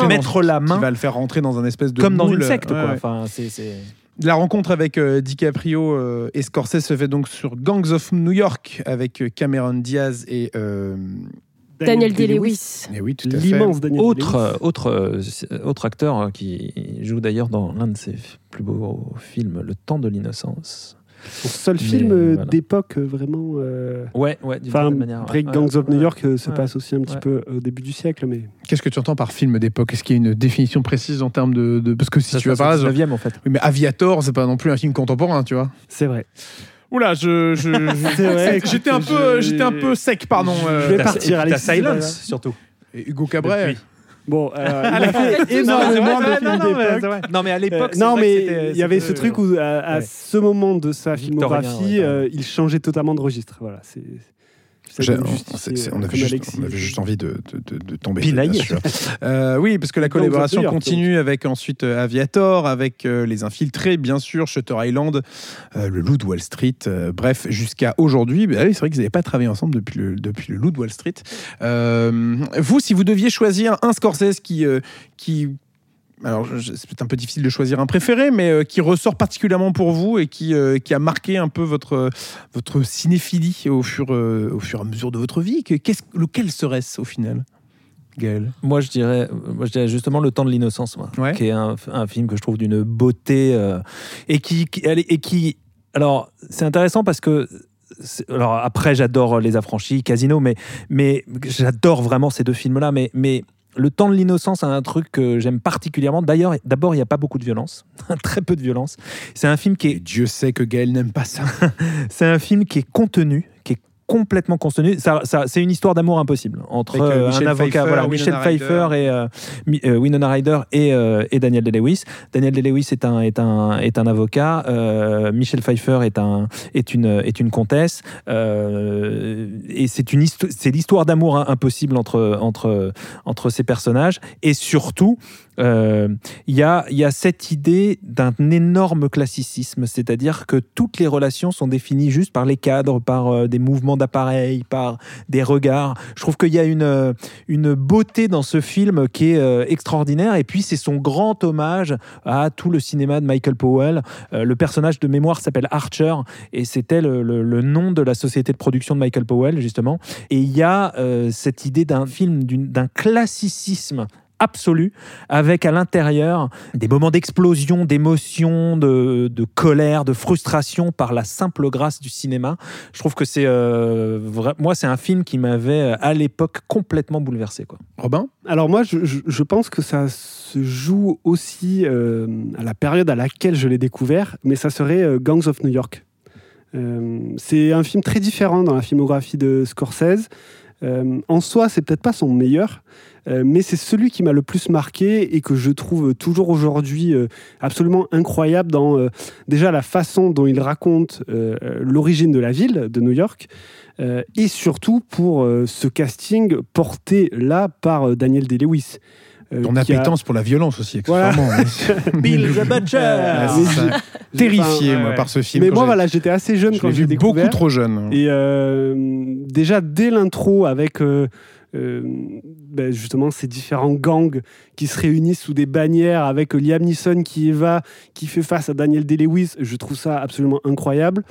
mettre la Qui main va le faire rentrer dans un espèce de comme dans une secte. Ouais, quoi. Enfin, c'est- La rencontre avec euh, DiCaprio euh, et Scorsese se fait donc sur Gangs of New York avec euh, Cameron Diaz et. euh, Daniel Day-Lewis. eh oui, tout à fait. L'immense Daniel Autre, Day-Lewis. autre, euh, autre acteur euh, qui joue d'ailleurs dans l'un de ses plus beaux films, Le Temps de l'innocence. Son seul Mais, film euh, voilà. d'époque euh, vraiment. euh, Ouais, ouais, d'une Enfin, certaine manière. Break ouais. Gangs of Ouais, New York se ouais. passe aussi un petit Ouais. peu au début du siècle, mais Qu'est-ce que tu entends par film d'époque? Est-ce qu'il y a une définition précise en termes de. de- Parce que si Ça tu vas par là. 19e, en fait. Oui, mais Aviator, c'est pas non plus un film contemporain, tu vois. c'est vrai. Oula, je. je- C'est J'étais un, peu, je- j'étais un peu sec, pardon. Je vais partir, c'est pas Silence, surtout. et Hugo Cabret. Depuis. Bon, euh, *laughs* il a fait énormément de films non, mais d'époque. c'est vrai. Non, mais à Euh, l'époque, non, mais il y avait ce truc où, à, à Ouais. ce moment de sa filmographie, ouais, euh, il changeait totalement de registre. Voilà, c'est. On, euh, on avait juste, Alexis. on avait juste envie de, de, de, de tomber. *laughs* Euh, oui, parce que la collaboration continue avec ensuite euh, Aviator, avec euh, Les Infiltrés, bien sûr, Shutter Island, euh, Le Loup de Wall Street, bref, jusqu'à aujourd'hui. bah c'est vrai qu'ils n'avaient pas travaillé ensemble depuis le, depuis le Loup de Wall Street. Vous, si vous deviez choisir un Scorsese qui. qui alors, c'est peut-être un peu difficile de choisir un préféré, mais euh, qui ressort particulièrement pour vous et qui, euh, qui a marqué un peu votre, votre cinéphilie au fur, euh, au fur et à mesure de votre vie? Que- qu'est-ce- lequel serait-ce au final, Gaël? Moi, je dirais, moi, je dirais justement Le Temps de l'innocence, moi, Ouais. qui est un, un film que je trouve d'une beauté euh, et qui, et qui, alors, c'est intéressant parce que. Alors après, j'adore Les Affranchis, Casino, mais, mais j'adore vraiment ces deux films-là. Mais, mais Le Temps de l'innocence a un truc que j'aime particulièrement. D'ailleurs, d'abord, il n'y a pas beaucoup de violence, *laughs* très peu de violence. C'est un film qui est Et Dieu sait que Gaël n'aime pas ça. *laughs* c'est un film qui est contenu, qui est complètement contenu. Ça, ça- c'est une histoire d'amour impossible entre euh, euh, Michel un avocat, Pfeiffer, voilà, Winona Michel. Pfeiffer et euh, euh, Winona Ryder et, euh, et Daniel Day-Lewis. Daniel Day-Lewis est un est un est un avocat. euh, Michel Pfeiffer est un est une est une comtesse. euh, et c'est une c'est l'histoire d'amour impossible entre entre entre ces personnages. Et surtout, euh, il y, a, il y a cette idée d'un énorme classicisme, c'est-à-dire que toutes les relations sont définies juste par les cadres, par euh, des mouvements d'appareil, par des regards. Je trouve qu'il y a une, euh, beauté dans ce film qui est euh, extraordinaire. Et puis, c'est son grand hommage à tout le cinéma de Michael Powell. Euh, le personnage de mémoire s'appelle Archer et c'était le, nom de la société de production de Michael Powell, justement. Et il y a euh, cette idée d'un film, d'un classicisme absolu, avec à l'intérieur des moments d'explosion, d'émotion, de, de colère, de frustration par la simple grâce du cinéma. Je trouve que c'est euh, moi c'est un film qui m'avait euh, à l'époque complètement bouleversé quoi. Robin? Alors moi, je, je- je pense que ça se joue aussi euh, à la période à laquelle je l'ai découvert, mais ça serait euh, Gangs of New York. Euh, c'est un film très différent dans la filmographie de Scorsese. Euh, en soi, c'est peut-être pas son meilleur, euh, mais c'est celui qui m'a le plus marqué et que je trouve toujours aujourd'hui euh, absolument incroyable dans déjà la façon dont il raconte l'origine de la ville de New York et surtout pour ce casting porté là par Daniel Day-Lewis. Euh, Ton qui a- appétence pour la violence aussi, Voilà. accessoirement. *laughs* Bill the Butcher Terrifié, moi, ouais. par ce film. Mais moi, voilà, j'étais assez jeune je quand j'ai vu beaucoup découvert. trop jeune. Et euh, déjà, dès l'intro, avec euh, euh, ben, justement ces différents gangs qui se réunissent sous des bannières, avec Liam Neeson qui y va, qui fait face à Daniel Day-Lewis, je trouve ça absolument incroyable.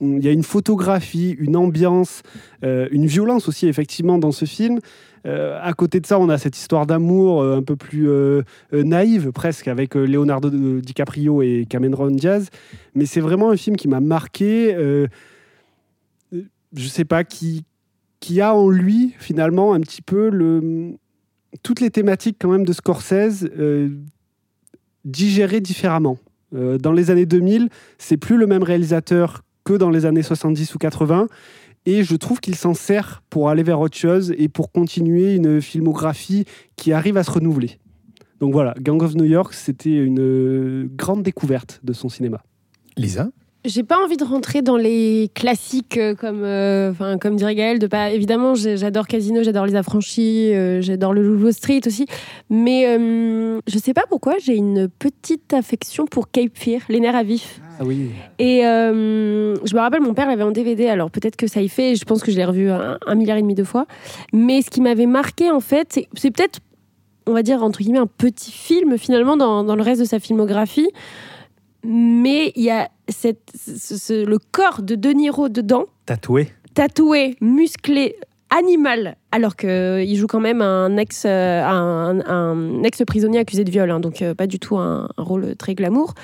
Il y a une photographie, une ambiance, euh, une violence aussi, effectivement, dans ce film. Euh, à côté de ça, on a cette histoire d'amour euh, un peu plus euh, naïve, presque, avec Leonardo DiCaprio et Cameron Diaz. Mais c'est vraiment un film qui m'a marqué. je sais pas, qui, qui a en lui, finalement, un petit peu le, toutes les thématiques, quand même, de Scorsese digérées différemment. Dans les années 2000, c'est plus le même réalisateur que dans les années 70 ou 80. Et je trouve qu'il s'en sert pour aller vers autre chose et pour continuer une filmographie qui arrive à se renouveler. Donc voilà, Gang of New York, c'était une euh, grande découverte de son cinéma. Lisa? J'ai pas envie de rentrer dans les classiques euh, comme, euh, enfin, comme dirait Gaël. De pas, évidemment, j'adore Casino, j'adore Les Affranchis, euh, j'adore le Wall Street aussi. Mais euh, je sais pas pourquoi, j'ai une petite affection pour Cape Fear, Les Nerfs à vif. Ah oui. Et je me rappelle, mon père l'avait en DVD, alors peut-être que ça y fait, je pense que je l'ai revu un, un milliard et demi de fois. Mais ce qui m'avait marqué, en fait, c'est- c'est peut-être, on va dire, entre guillemets, un petit film finalement dans, dans le reste de sa filmographie. Mais il y a cette, ce- ce- le corps de De Niro dedans, Tatoué. tatoué, musclé, animal, alors qu'il joue quand même un ex, euh, un, un ex-prisonnier accusé de viol, hein, donc euh, pas du tout un, un rôle très glamour.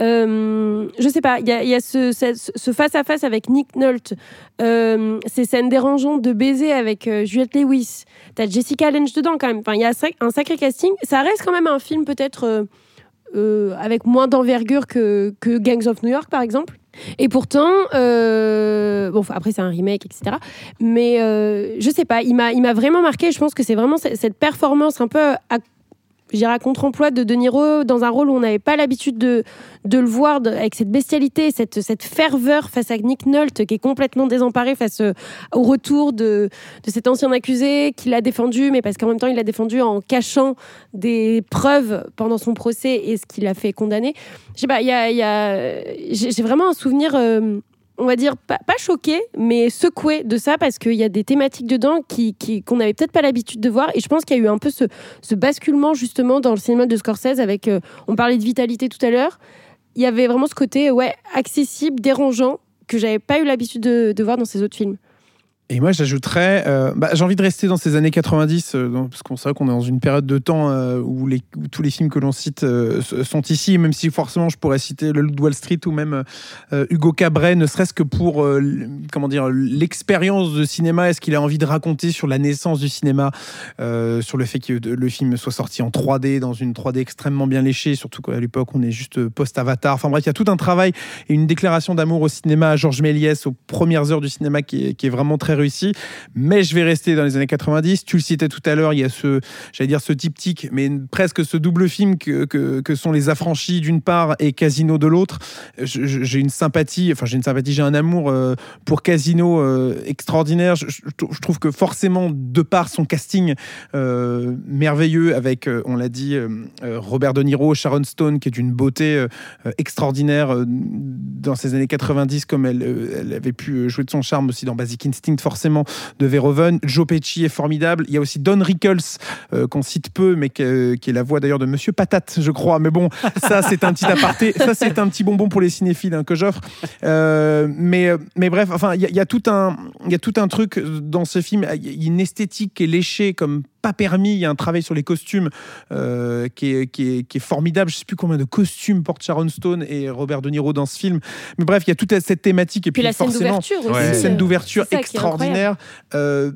Euh, je sais pas, il y a, il y a ce, ce- ce face-à-face avec Nick Nolte, euh, ces scènes dérangeantes de baiser avec euh, Juliette Lewis, t'as Jessica Lange dedans quand même, enfin, il y a un sacré casting, ça reste quand même un film peut-être euh, avec moins d'envergure que, Gangs of New York par exemple. Et pourtant, euh, bon, après c'est un remake, etc. Mais euh, je sais pas, il m'a, il m'a vraiment marqué. Je pense que c'est vraiment ce- cette performance un peu je dirais contre-emploi de De Niro dans un rôle où on n'avait pas l'habitude de, de le voir avec cette bestialité, cette, cette ferveur face à Nick Nolte qui est complètement désemparé face euh, au retour de, de cet ancien accusé qui l'a défendu, mais parce qu'en même temps il l'a défendu en cachant des preuves pendant son procès et ce qui l'a fait condamner. Y a, y a- j'ai j'ai vraiment un souvenir, euh, on va dire, pas, choqué, mais secoué de ça parce qu'il y a des thématiques dedans qu'on n'avait peut-être pas l'habitude de voir. Et je pense qu'il y a eu un peu ce, ce basculement justement dans le cinéma de Scorsese avec, euh, on parlait de vitalité tout à l'heure, il y avait vraiment ce côté ouais, accessible, dérangeant que j'avais pas eu l'habitude de, de voir dans ses autres films. Et moi, j'ajouterais, euh, bah, j'ai envie de rester dans ces années 90, euh, parce qu'on sait qu'on est dans une période de temps euh, où, tous les films que l'on cite sont ici, même si forcément je pourrais citer Le Loup de Wall Street ou même Hugo Cabret, ne serait-ce que pour comment dire l'expérience de cinéma, est-ce qu'il a envie de raconter sur la naissance du cinéma, sur le fait que le film soit sorti en 3D, dans une 3D extrêmement bien léchée, surtout qu'à l'époque on est juste post-Avatar. Enfin bref, il y a tout un travail et une déclaration d'amour au cinéma à Georges Méliès aux premières heures du cinéma qui est, qui est vraiment très réussi. Mais je vais rester dans les années 90. Tu le citais tout à l'heure, il y a ce, j'allais dire ce diptyque, mais presque ce double film que, que, sont Les Affranchis d'une part et Casino de l'autre. J'ai une sympathie, enfin j'ai une sympathie, j'ai un amour euh, pour Casino euh, extraordinaire. Je, trouve que forcément, de par son casting euh, merveilleux avec, on l'a dit, Robert De Niro, Sharon Stone, qui est d'une beauté extraordinaire dans ces années 90, comme elle avait pu jouer de son charme aussi dans Basic Instinct. Forcément de Verhoeven. Joe Pesci est formidable. Il y a aussi Don Rickles, euh, qu'on cite peu, mais que- qui est la voix d'ailleurs de Monsieur Patate, je crois. Mais bon, ça, c'est un petit aparté. *laughs* Ça, c'est un petit bonbon pour les cinéphiles hein, que j'offre. Euh, mais, mais bref, enfin, il y, a- il y a tout un, il y a tout un truc dans ce film. Il y a une esthétique qui est léchée comme pas permis. Il y a un travail sur les costumes euh, qui, est, qui, est, qui est formidable. Je sais plus combien de costumes portent Sharon Stone et Robert De Niro dans ce film. Mais bref, il y a toute cette thématique et puis, Puis la scène d'ouverture aussi. Ouais. une scène d'ouverture extraordinaire. Euh,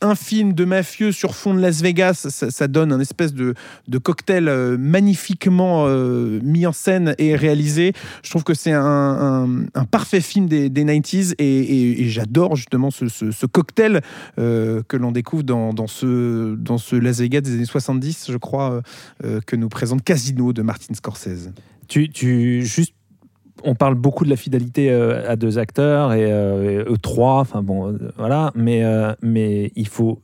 un film de mafieux sur fond de Las Vegas, ça, donne un espèce de, cocktail euh, magnifiquement euh, mis en scène et réalisé. Je trouve que c'est un, parfait film des, des 90s et, j'adore justement ce, cocktail euh, que l'on découvre dans, ce, Las Vegas des années 70, je crois, que nous présente Casino de Martin Scorsese. Tu, tu juste on parle beaucoup de la fidélité euh, à deux acteurs et, euh, eux trois, enfin bon, euh, voilà, euh, mais il faut.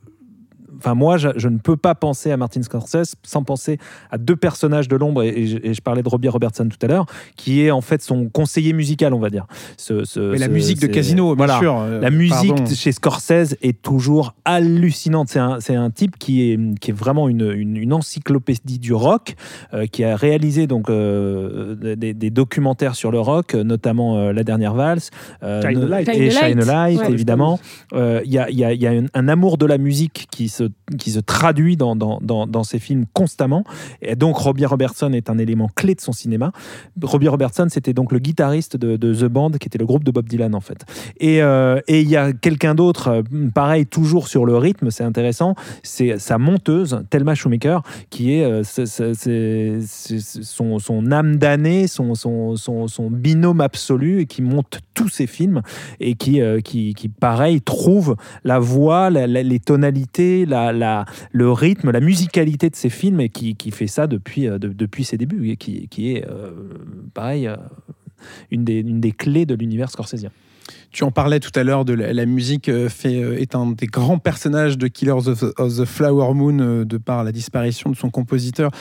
Enfin, moi, je, je ne peux pas penser à Martin Scorsese sans penser à deux personnages de l'ombre, et, et je, et je parlais de Robbie Robertson tout à l'heure, qui est en fait son conseiller musical, on va dire. Ce, ce- Mais la musique de Casino, bien voilà. sûr. euh, La musique pardon. chez Scorsese est toujours hallucinante. C'est un, c'est un type qui est, qui est vraiment une, une, une encyclopédie du rock, euh, qui a réalisé donc euh, des, des documentaires sur le rock, notamment euh, La Dernière Valse euh, Shine Light. et Shine Light. Ouais. évidemment. Euh, Il y a, il y a- il y a un, un amour de la musique qui se, qui se traduit dans, dans, dans, dans ces films constamment. Et donc Robbie Robertson est un élément clé de son cinéma. Robbie Robertson, c'était donc le guitariste de, The Band, qui était le groupe de Bob Dylan en fait. Et euh, il y a quelqu'un d'autre, euh, pareil, toujours sur le rythme, c'est intéressant, c'est sa monteuse, Thelma Shoemaker, qui est, euh, son, son âme damnée, son, son, son, binôme absolu, et qui monte tous ses films, et qui, qui, qui, pareil, trouve la voix, les tonalités, la, la, le rythme, la musicalité de ses films, et qui, qui fait ça depuis, euh, de- depuis ses débuts, et qui, qui est, euh, pareil, euh, une, des, une des clés de l'univers scorsésien. Tu en parlais tout à l'heure de la, musique fait, est un des grands personnages de Killers of, the Flower Moon de par la disparition de son compositeur,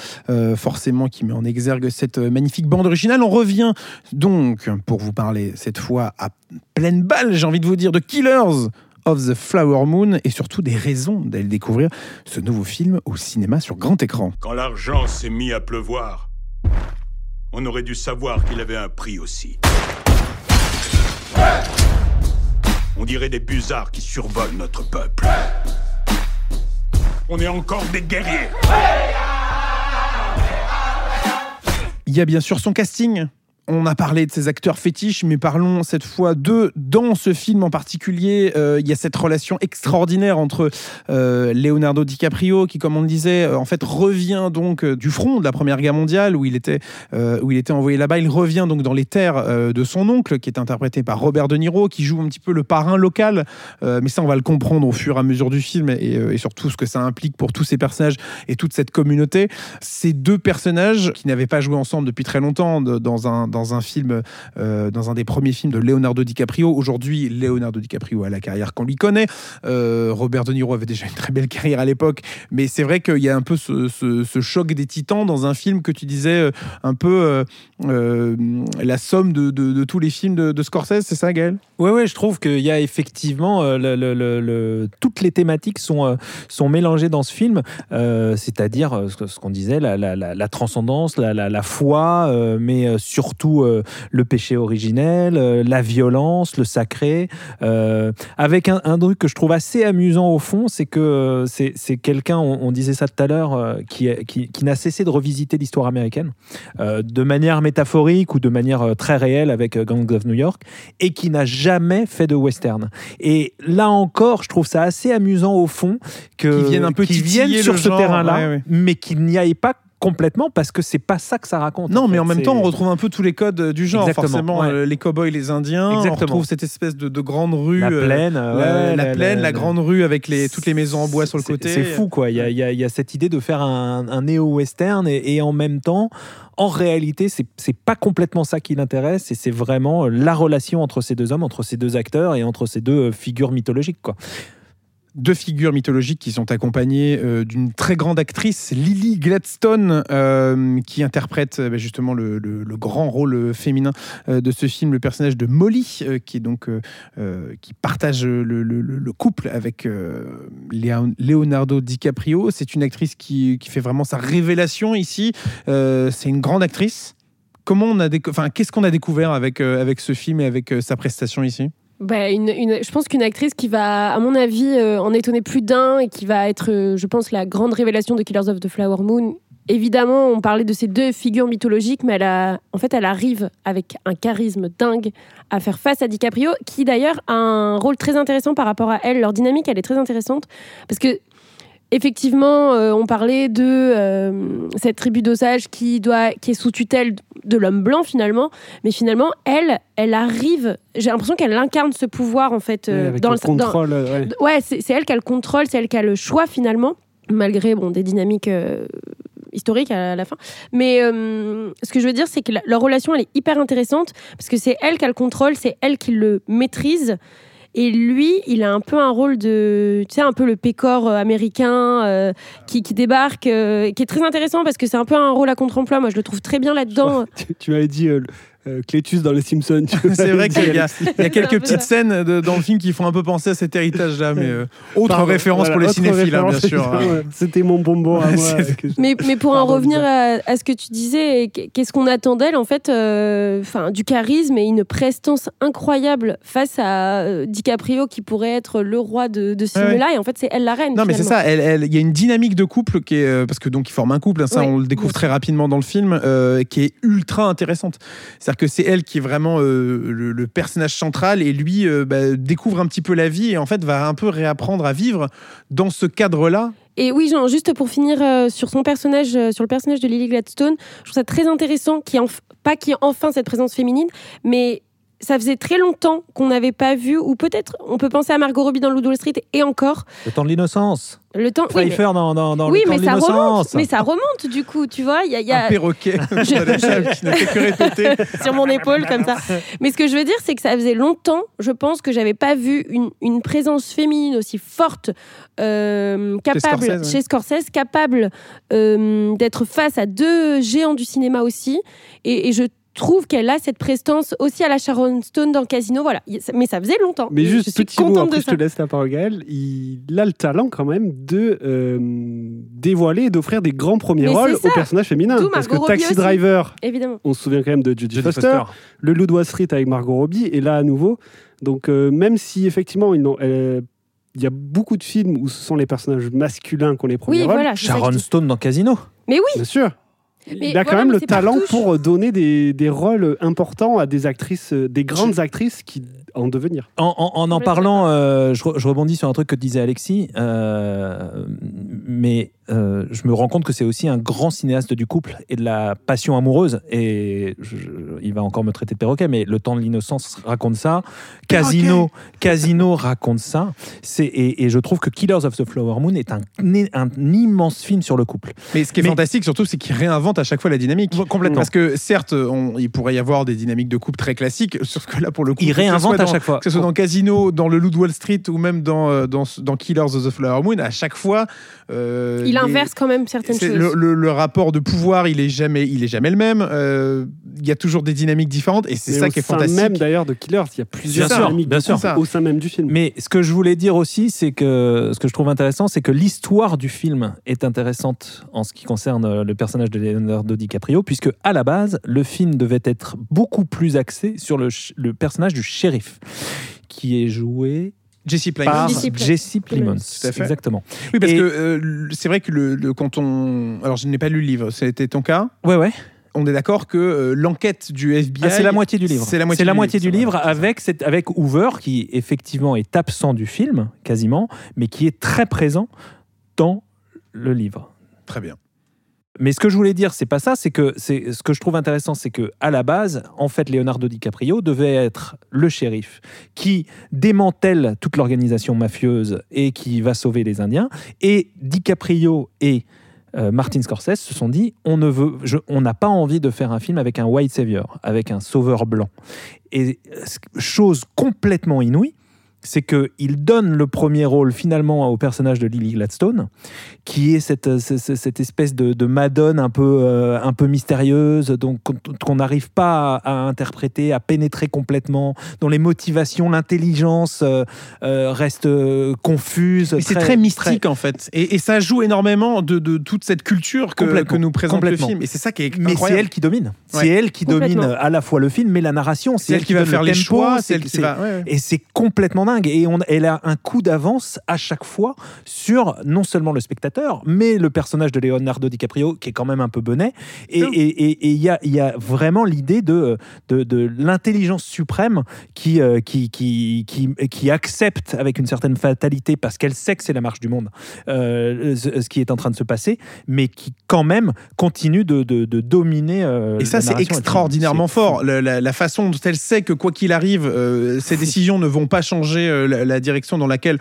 forcément qui met en exergue cette magnifique bande originale. On revient donc pour vous parler cette fois à pleine balle, j'ai envie de vous dire, de Killers of the Flower Moon et surtout des raisons d'aller découvrir ce nouveau film au cinéma sur grand écran. Quand l'argent s'est mis à pleuvoir, on aurait dû savoir qu'il avait un prix aussi. On dirait des busards qui survolent notre peuple. On est encore des guerriers. Il y a bien sûr son casting. On a parlé de ses acteurs fétiches, mais parlons cette fois d'eux. Dans ce film en particulier, euh, il y a cette relation extraordinaire entre euh, Leonardo DiCaprio, qui, comme on le disait, euh, en fait revient donc du front de la Première Guerre mondiale, où il était, où il était envoyé là-bas. Il revient donc dans les terres de son oncle, qui est interprété par Robert De Niro, qui joue un petit peu le parrain local. Mais ça, on va le comprendre au fur et à mesure du film, et, et surtout ce que ça implique pour tous ces personnages et toute cette communauté. Ces deux personnages qui n'avaient pas joué ensemble depuis très longtemps dans un, dans un film, euh, dans un des premiers films de Leonardo DiCaprio. Aujourd'hui, Leonardo DiCaprio a la carrière qu'on lui connaît. Euh, Robert De Niro avait déjà une très belle carrière à l'époque, mais c'est vrai qu'il y a un peu ce, choc des titans dans un film que tu disais euh, un peu la somme de, tous les films de, Scorsese, c'est ça, Gaël? Oui, ouais, je trouve qu'il y a effectivement toutes les thématiques sont, sont mélangées dans ce film, c'est-à-dire ce qu'on disait, la, transcendance, la, foi, mais euh, surtout euh, le péché originel, euh, la violence, le sacré, euh, avec un, un truc que je trouve assez amusant au fond, c'est que c'est quelqu'un, on, on disait ça tout à l'heure, qui, qui, qui n'a cessé de revisiter l'histoire américaine, de manière métaphorique ou de manière très réelle avec Gangs of New York et qui n'a jamais fait de western. Et là encore, je trouve ça assez amusant au fond que Qui viennent un peu viennent sur ce terrain-là, ouais, ouais. mais qu'ils n'y aillent pas complètement parce que c'est pas ça que ça raconte. Non, mais fait. en même temps, on retrouve un peu tous les codes euh, du genre. Exactement, Forcément, ouais. euh, les cow-boys, les Indiens. Exactement. On retrouve cette espèce de, de grande rue. la euh, plaine, la, ouais, la plaine, la, grande rue avec les, toutes les maisons en bois sur le côté. C'est fou, quoi. Il y a, il y a- il y a cette idée de faire un, un néo-western et, et en même temps, en réalité, c'est pas complètement ça qui l'intéresse et c'est vraiment la relation entre ces deux hommes, entre ces deux acteurs et entre ces deux figures mythologiques, quoi. Deux figures mythologiques qui sont accompagnées euh, d'une très grande actrice, Lily Gladstone, euh, qui interprète euh, bah, justement le, grand rôle féminin de ce film, le personnage de Molly, qui donc qui partage le, le- le- le couple avec Leonardo DiCaprio. C'est une actrice qui, qui fait vraiment sa révélation ici. C'est une grande actrice. Comment on a enfin, qu'est-ce qu'on a découvert avec, avec ce film et avec sa prestation ici? Bah, je pense qu'une actrice qui va, à mon avis, euh, en étonner plus d'un et qui va être, euh, je pense, la grande révélation de Killers of the Flower Moon. Évidemment, on parlait de ces deux figures mythologiques, mais elle a, en fait, elle arrive avec un charisme dingue à faire face à DiCaprio, qui d'ailleurs a un rôle très intéressant par rapport à elle. Leur dynamique, elle est très intéressante parce que effectivement, euh, on parlait de euh, cette tribu d'osages qui doit, qui est sous tutelle de l'homme blanc finalement, mais finalement, elle, elle arrive. J'ai l'impression qu'elle incarne ce pouvoir en fait euh, avec dans le le contrôle. ouais. Ouais, c'est elle qui a le contrôle, c'est elle qui a le choix finalement, malgré bon, des dynamiques historiques à la fin. Mais euh, ce que je veux dire, c'est que la- leur relation, elle est hyper intéressante parce que c'est elle qui a le contrôle, c'est elle qui le maîtrise. Et lui, il a un peu un rôle de, tu sais, un peu le pécor euh, américain euh, qui, débarque, euh, qui est très intéressant parce que c'est un peu un rôle à contre-emploi. Moi, je le trouve très bien là-dedans. *laughs* Tu, tu m'avais dit euh, Clétus dans Les Simpsons. *laughs* C'est vrai qu'il y a, y C'est quelques petites scènes de- dans le film qui font un peu penser à cet héritage-là, mais euh, autre Pardon, référence voilà, pour les cinéphiles, hein, bien sûr. hein. C'était mon bonbon à *laughs* moi. C'est- que je- Mais, mais pour en revenir à, à ce que tu disais, qu'est-ce qu'on attend d'elle en fait euh, Enfin, du charisme et une prestance incroyable face à DiCaprio qui pourrait être le roi de, de ce Ouais, film-là. Et en fait, c'est elle la reine. Non, mais c'est ça. elle- elle- Il y a une dynamique de couple qui est parce que donc ils forment un couple. hein, ça, Ouais, on le découvre très rapidement dans le film, euh, qui est ultra intéressante. C'est-à-dire que c'est elle qui est vraiment euh, le, personnage central et lui euh, bah, découvre un petit peu la vie et en fait va un peu réapprendre à vivre dans ce cadre-là. Et oui, Jean, juste pour finir euh, sur son personnage, sur le personnage de Lily Gladstone, je trouve ça très intéressant, qui pas qu'il y ait enfin cette présence féminine, mais ça faisait très longtemps qu'on n'avait pas vu, ou peut-être on peut penser à Margot Robbie dans Loup de Wall Street, et encore, Le temps de l'innocence. le temps. oui, mais- dans, dans, dans oui, le temps mais de ça remonte. Mais ça remonte du coup, tu vois. Il y y a- Un perroquet *laughs* Je- qui ne fait que répéter. *laughs* sur mon épaule comme ça. Mais ce que je veux dire, c'est que ça faisait longtemps, je pense, que j'avais pas vu une, une présence féminine aussi forte, euh, capable Scorsese, chez Scorsese, capable euh, d'être face à deux géants du cinéma aussi. Et, et je trouve qu'elle a cette prestance aussi à la Sharon Stone dans Casino. Voilà. Mais ça faisait longtemps. Mais juste je suis petit mot, contente après de je ça. te laisse la parole Gaël, il a le talent quand même de euh, dévoiler et d'offrir des grands premiers Mais rôles aux personnages féminins. Parce que Robbie Taxi aussi. Driver, Évidemment. on se souvient quand même de Jodie Foster, Foster. le Loup de Wall Street avec Margot Robbie, et là à nouveau. Donc euh, même si effectivement ils n'ont- euh, il y a beaucoup de films où ce sont les personnages masculins qui ont les premiers Oui, rôles, voilà. Sharon. Stone dans Casino. Mais oui, bien sûr. Mais il a quand voilà, même mais le talent pour donner des, des rôles importants à des actrices, euh, des grandes actrices qui en devenir. En en, en, en parlant, euh, je, je rebondis sur un truc que disait Alexis, euh, mais euh, je me rends compte que c'est aussi un grand cinéaste du couple et de la passion amoureuse. Et je- je- il va encore me traiter de perroquet, mais Le Temps de l'innocence raconte ça. Casino, Casino raconte ça. C'est et, et je trouve que Killers of the Flower Moon est un, un immense film sur le couple. Mais ce qui est Mais- fantastique surtout, c'est qu'il réinvente à chaque fois la dynamique. Complètement. Parce que certes, on- il pourrait y avoir des dynamiques de couple très classiques, *laughs* sauf que là pour le coup, Il réinvente à dans- chaque fois. Que ce soit dans Casino, dans le Loup de Wall Street ou même dans, euh, dans, dans Killers of the Flower Moon, à chaque fois. euh, il les- inverse quand même certaines choses. Le, le- le rapport de pouvoir, il est jamais, il est jamais le même. Euh, Il y a toujours des dynamiques différentes et c'est ça au qui est sein fantastique. même d'ailleurs de Killers, il y a plusieurs Bien dynamiques bien sûr. au sein même du film. Mais ce que je voulais dire aussi, c'est que ce que je trouve intéressant, c'est que l'histoire du film est intéressante en ce qui concerne le personnage de Leonardo DiCaprio, puisque à la base, le film devait être beaucoup plus axé sur le, personnage du shérif, qui est joué Jesse Plemons. par Jesse Plemons. Jesse Plemons. Tout à fait. Exactement. Oui, parce Et- que euh, c'est vrai que le, le- quand on, alors je n'ai pas lu le livre, c'était ton cas? Ouais, ouais. On est d'accord que euh, l'enquête du FBI. Ah, c'est la moitié du livre. C'est la moitié, du livre, avec, cette, avec Hoover, qui effectivement est absent du film, quasiment, mais qui est très présent dans le livre. Très bien. Mais ce que je voulais dire, c'est pas ça. C'est que c'est ce que je trouve intéressant, c'est que à la base, en fait, Leonardo DiCaprio devait être le shérif qui démantèle toute l'organisation mafieuse et qui va sauver les Indiens. Et DiCaprio et euh, Martin Scorsese se sont dit on ne veut, on n'a pas envie de faire un film avec un white savior, avec un sauveur blanc. Et euh, chose complètement inouïe. C'est qu'il donne le premier rôle finalement au personnage de Lily Gladstone, qui est cette, cette, cette espèce de, de, madone un peu, euh, un peu mystérieuse, donc qu'on n'arrive pas à, à, interpréter, à pénétrer complètement, dont les motivations, l'intelligence euh, euh, restent confuses. C'est très, mystique très... en fait, et, et, ça joue énormément de, de toute cette culture que, que nous présente le film, et c'est ça qui est Mais c'est elle qui domine. Ouais. C'est elle qui domine à la fois le film, mais la narration. C'est elle, elle, qui va faire les tempo, choix, c'est elle qui va... Ouais, et c'est complètement dingue. Et on, elle a un coup d'avance à chaque fois sur non seulement le spectateur, mais le personnage de Leonardo DiCaprio, qui est quand même un peu bonnet. Et il et, et, y, a, y, a, vraiment l'idée de, de, de l'intelligence suprême qui, euh, qui, qui, qui, qui, accepte avec une certaine fatalité, parce qu'elle sait que c'est la marche du monde, euh, ce, ce, qui est en train de se passer, mais qui quand même continue de, de, de dominer. Euh, et ça, c'est extraordinairement fort. La, la, la, façon dont elle sait que quoi qu'il arrive, ses décisions ne vont pas changer euh, la, direction dans laquelle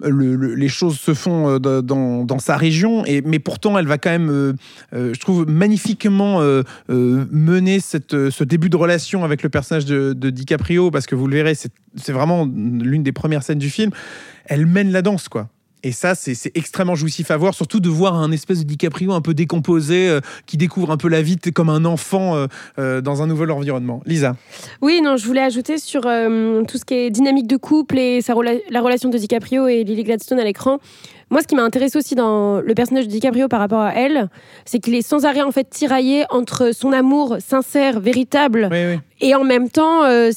le, le, les choses se font euh, dans, sa région, et, mais pourtant elle va quand même, euh, euh, je trouve, magnifiquement euh, mener cette, ce début de relation avec le personnage de, de DiCaprio, parce que vous le verrez, c'est vraiment l'une des premières scènes du film. Elle mène la danse, quoi. Et ça, c'est extrêmement jouissif à voir, surtout de voir un espèce de DiCaprio un peu décomposé, euh, qui découvre un peu la vie comme un enfant euh, euh, dans un nouvel environnement. Lisa Oui, non, je voulais ajouter sur tout ce qui est dynamique de couple et la relation de DiCaprio et Lily Gladstone à l'écran. Moi, ce qui m'a intéressé aussi dans le personnage de DiCaprio par rapport à elle, c'est qu'il est sans arrêt en fait tiraillé entre son amour sincère, véritable, oui, oui. et en même temps euh,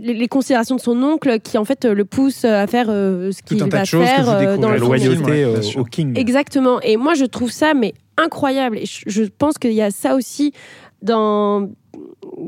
les considérations de son oncle qui en fait le pousse à faire euh, ce qu'il va faire euh, dans la loyauté au, au King. Exactement. Et moi, je trouve ça mais incroyable. Et je, je pense qu'il y a ça aussi dans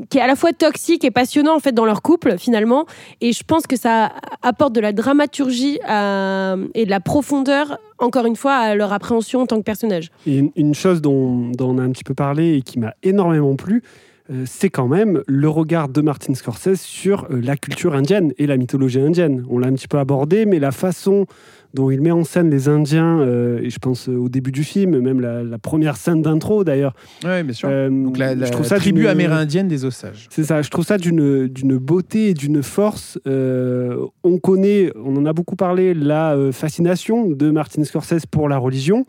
qui est à la fois toxique et passionnant en fait dans leur couple finalement et je pense que ça apporte de la dramaturgie à, et de la profondeur encore une fois à leur appréhension en tant que personnage. Une chose dont, dont on a un petit peu parlé et qui m'a énormément plu euh, c'est quand même le regard de Martin Scorsese sur euh, la culture indienne et la mythologie indienne. On l'a un petit peu abordé, mais la façon dont il met en scène les Indiens, euh, et je pense au début du film, même la, la première scène d'intro d'ailleurs. Oui, bien sûr. Euh, Donc la, la je trouve ça tribu amérindienne des Osages. C'est ça, je trouve ça d'une beauté et d'une force. Euh, on connaît, on en a beaucoup parlé, la fascination de Martin Scorsese pour la religion.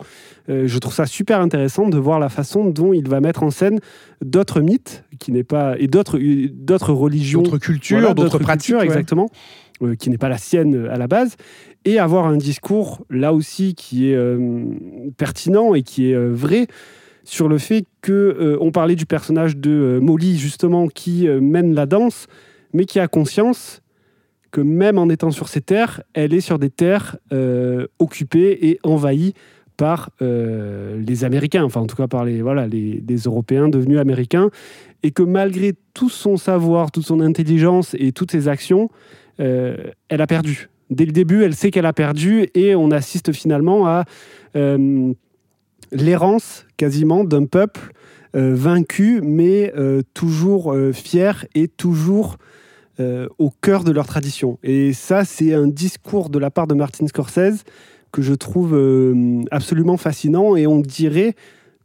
je trouve ça super intéressant de voir la façon dont il va mettre en scène d'autres mythes qui n'est pas et d'autres d'autres religions, d'autres cultures, voilà, d'autres pratiques, ouais. exactement, euh, qui n'est pas la sienne à la base, et avoir un discours là aussi qui est euh, pertinent et qui est euh, vrai sur le fait que euh, on parlait du personnage de Molly justement qui mène la danse, mais qui a conscience que même en étant sur ces terres, elle est sur des terres occupées et envahies par les Américains, enfin en tout cas par les, voilà, les, Européens devenus Américains, et que malgré tout son savoir, toute son intelligence et toutes ses actions, elle a perdu. Dès le début, elle sait qu'elle a perdu, et on assiste finalement à euh, l'errance quasiment d'un peuple euh, vaincu, mais euh, toujours fier et toujours au cœur de leur tradition. Et ça, c'est un discours de la part de Martin Scorsese que je trouve absolument fascinant et on dirait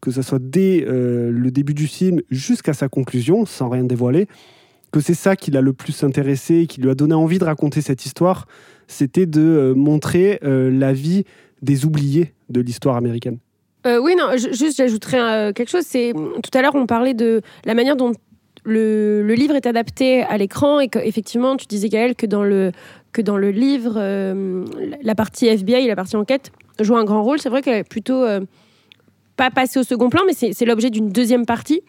que ce soit dès le début du film jusqu'à sa conclusion, sans rien dévoiler, que c'est ça qui l'a le plus intéressé, qui lui a donné envie de raconter cette histoire, c'était de euh, montrer la vie des oubliés de l'histoire américaine. Euh, oui, non, juste j'ajouterais euh, quelque chose. C'est tout à l'heure on parlait de la manière dont le, livre est adapté à l'écran et qu'effectivement tu disais Gaël que dans le que dans le livre euh, la partie FBI, la partie enquête joue un grand rôle. C'est vrai qu'elle est plutôt euh, pas passée au second plan, mais c'est l'objet d'une deuxième partie.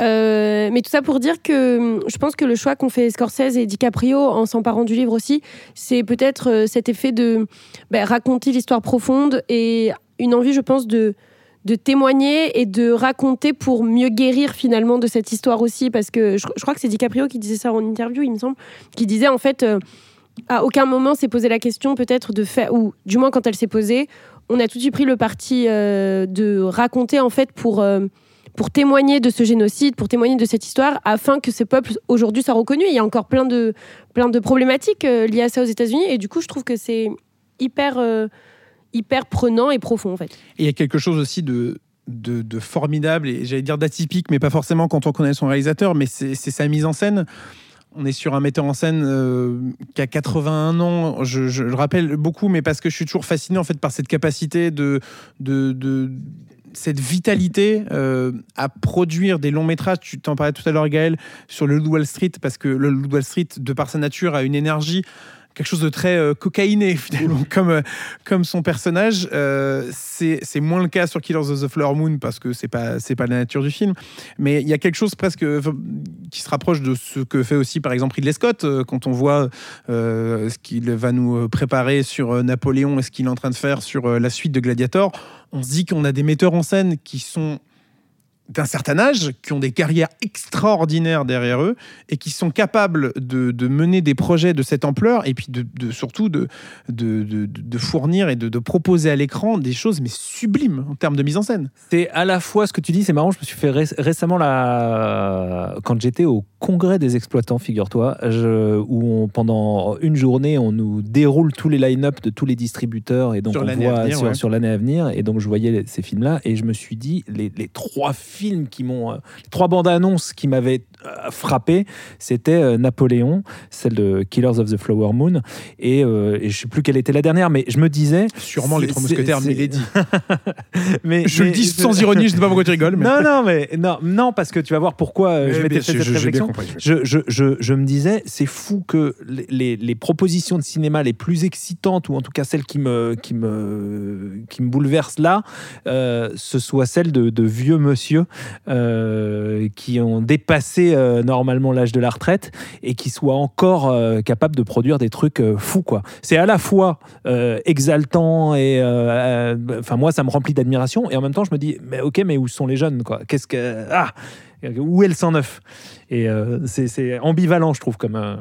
Euh, mais tout ça pour dire que je pense que le choix qu'ont fait Scorsese et DiCaprio en s'emparant du livre aussi, c'est peut-être euh, cet effet de bah, raconter l'histoire profonde et une envie, je pense, de témoigner et de raconter pour mieux guérir finalement de cette histoire aussi. Parce que je, crois que c'est DiCaprio qui disait ça en interview il me semble qui disait en fait euh, à aucun moment s'est posé la question peut-être de faire ou du moins quand elle s'est posée on a tout de suite pris le parti de raconter en fait pour pour témoigner de ce génocide, pour témoigner de cette histoire, afin que ce peuple aujourd'hui soit reconnu. Il y a encore plein de, plein de problématiques euh, liées à ça aux États-Unis, et du coup, je trouve que c'est hyper, euh, hyper prenant et profond en fait. Et il y a quelque chose aussi de, de, de formidable, et j'allais dire d'atypique, mais pas forcément quand on connaît son réalisateur, mais c'est sa mise en scène On est sur un metteur en scène euh, qui a 81 ans. Je, je le rappelle beaucoup, mais parce que je suis toujours fasciné en fait par cette capacité de, de, de- cette vitalité euh, à produire des longs métrages. Tu t'en parlais tout à l'heure, Gaël, sur le Wall Street, parce que le Wall Street, de par sa nature, a une énergie quelque chose de très euh, cocaïné *laughs* finalement comme euh, comme son personnage. Euh, c'est moins le cas sur Killers of the Flower Moon parce que c'est pas pas la nature du film. Mais il y a quelque chose presque qui se rapproche de ce que fait aussi par exemple Ridley Scott quand on voit ce qu'il va nous préparer sur Napoléon et ce qu'il est en train de faire sur la suite de Gladiator. On se dit qu'on a des metteurs en scène qui sont d'un certain âge, qui ont des carrières extraordinaires derrière eux et qui sont capables de, de mener des projets de cette ampleur et puis de, de- surtout de, fournir et de, proposer à l'écran des choses mais sublimes en termes de mise en scène. C'est à la fois ce que tu dis, c'est marrant, je me suis fait ré- récemment la... quand j'étais au congrès des exploitants, figure-toi, où on- pendant une journée, on nous déroule tous les line-up de tous les distributeurs et donc Sur on l'année à voit venir, sur, ouais. sur à venir et donc je voyais ces films-là et je me suis dit les, les trois films qui m'ont, euh, trois bandes annonces qui m'avaient frappé, c'était euh, Napoléon, celle de Killers of the Flower Moon et, euh, et je sais plus quelle était la dernière, mais je me disais Sûrement les trois mousquetaires, Milady. *laughs* mais Je le mais- dis sans ironie, je ne sais pas pourquoi tu rigoles. Mais... non, non, mais non, non, parce que tu vas voir pourquoi euh, je m'étais fait cette je- réflexion. compris. Je, je, je, je me disais, c'est fou que les, les, les propositions de cinéma les plus excitantes, ou en tout cas celles qui me, qui me, qui me bouleversent là, euh, ce soit celles de, de vieux monsieur euh, qui ont dépassé euh, normalement l'âge de la retraite et qui soient encore euh, capables de produire des trucs euh, fous. quoi. C'est à la fois exaltant et. moi, ça me remplit d'admiration et en même temps, je me dis, mais ok, mais où sont les jeunes quoi? Qu'est-ce que. Ah où est le 109 Et c'est- ambivalent, je trouve, comme,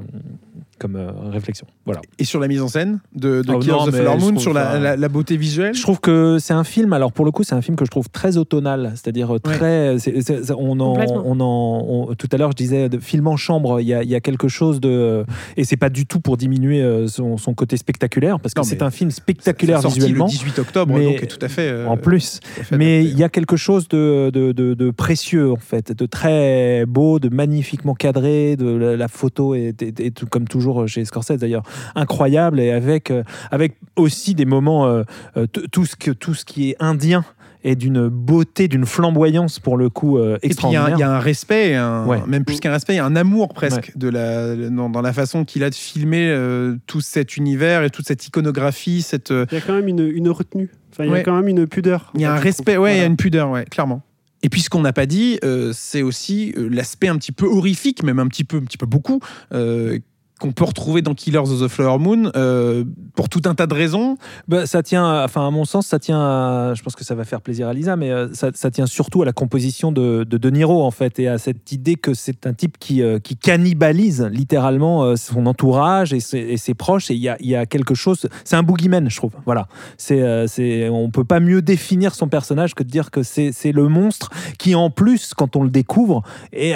comme euh, réflexion. Voilà. Et sur la mise en scène de, de Oh, Killers non, of Flower Moon, sur la, ça- la- la beauté visuelle Je trouve que c'est un film, alors pour le coup, c'est un film que je trouve très automnal, c'est-à-dire très. c'est- c'est- c'est- on en, on en, on- tout à l'heure, je disais, de film en chambre, il y a, il y a quelque chose de. Et c'est pas du tout pour diminuer euh, son, son côté spectaculaire, parce que c'est un film spectaculaire sorti visuellement. le 18 octobre, mais donc tout à fait. euh, en plus, tout à fait mais il y a quelque chose de, de, de- de précieux en fait, de très beau, de magnifiquement cadré, de la, la photo est, est- est tout- comme toujours chez Scorsese d'ailleurs incroyable et avec euh, avec aussi des moments euh, euh, tout ce que tout ce qui est indien est d'une beauté, d'une flamboyance pour le coup euh, Et puis il y, a un- extraordinaire. il y a un respect, un- Ouais. même plus qu'un respect, il y a un amour presque de la, dans, dans la façon qu'il a de filmer euh, tout cet univers et toute cette iconographie. Cette, euh, Il y a quand même une, une retenue. Enfin, il y a quand même une pudeur. il y a un respect, ouais, il y a une pudeur, ouais, clairement. Et puis ce qu'on n'a pas dit, euh, c'est aussi euh, l'aspect un petit peu horrifique, même un petit peu, un petit peu beaucoup, euh, qu'on peut retrouver dans Killers of the Flower Moon euh, pour tout un tas de raisons. Bah, ça tient, enfin à mon sens, ça tient. je pense que ça va faire plaisir à Lisa, mais euh, ça, tient surtout à la composition de, de Niro en fait, et à cette idée que c'est un type qui, euh, qui cannibalise littéralement son entourage et ses, proches. Et il y a, y a quelque chose. C'est un boogeyman, je trouve. Voilà. C'est, c'est, on peut pas mieux définir son personnage que de dire que c'est, le monstre qui, en plus, quand on le découvre, est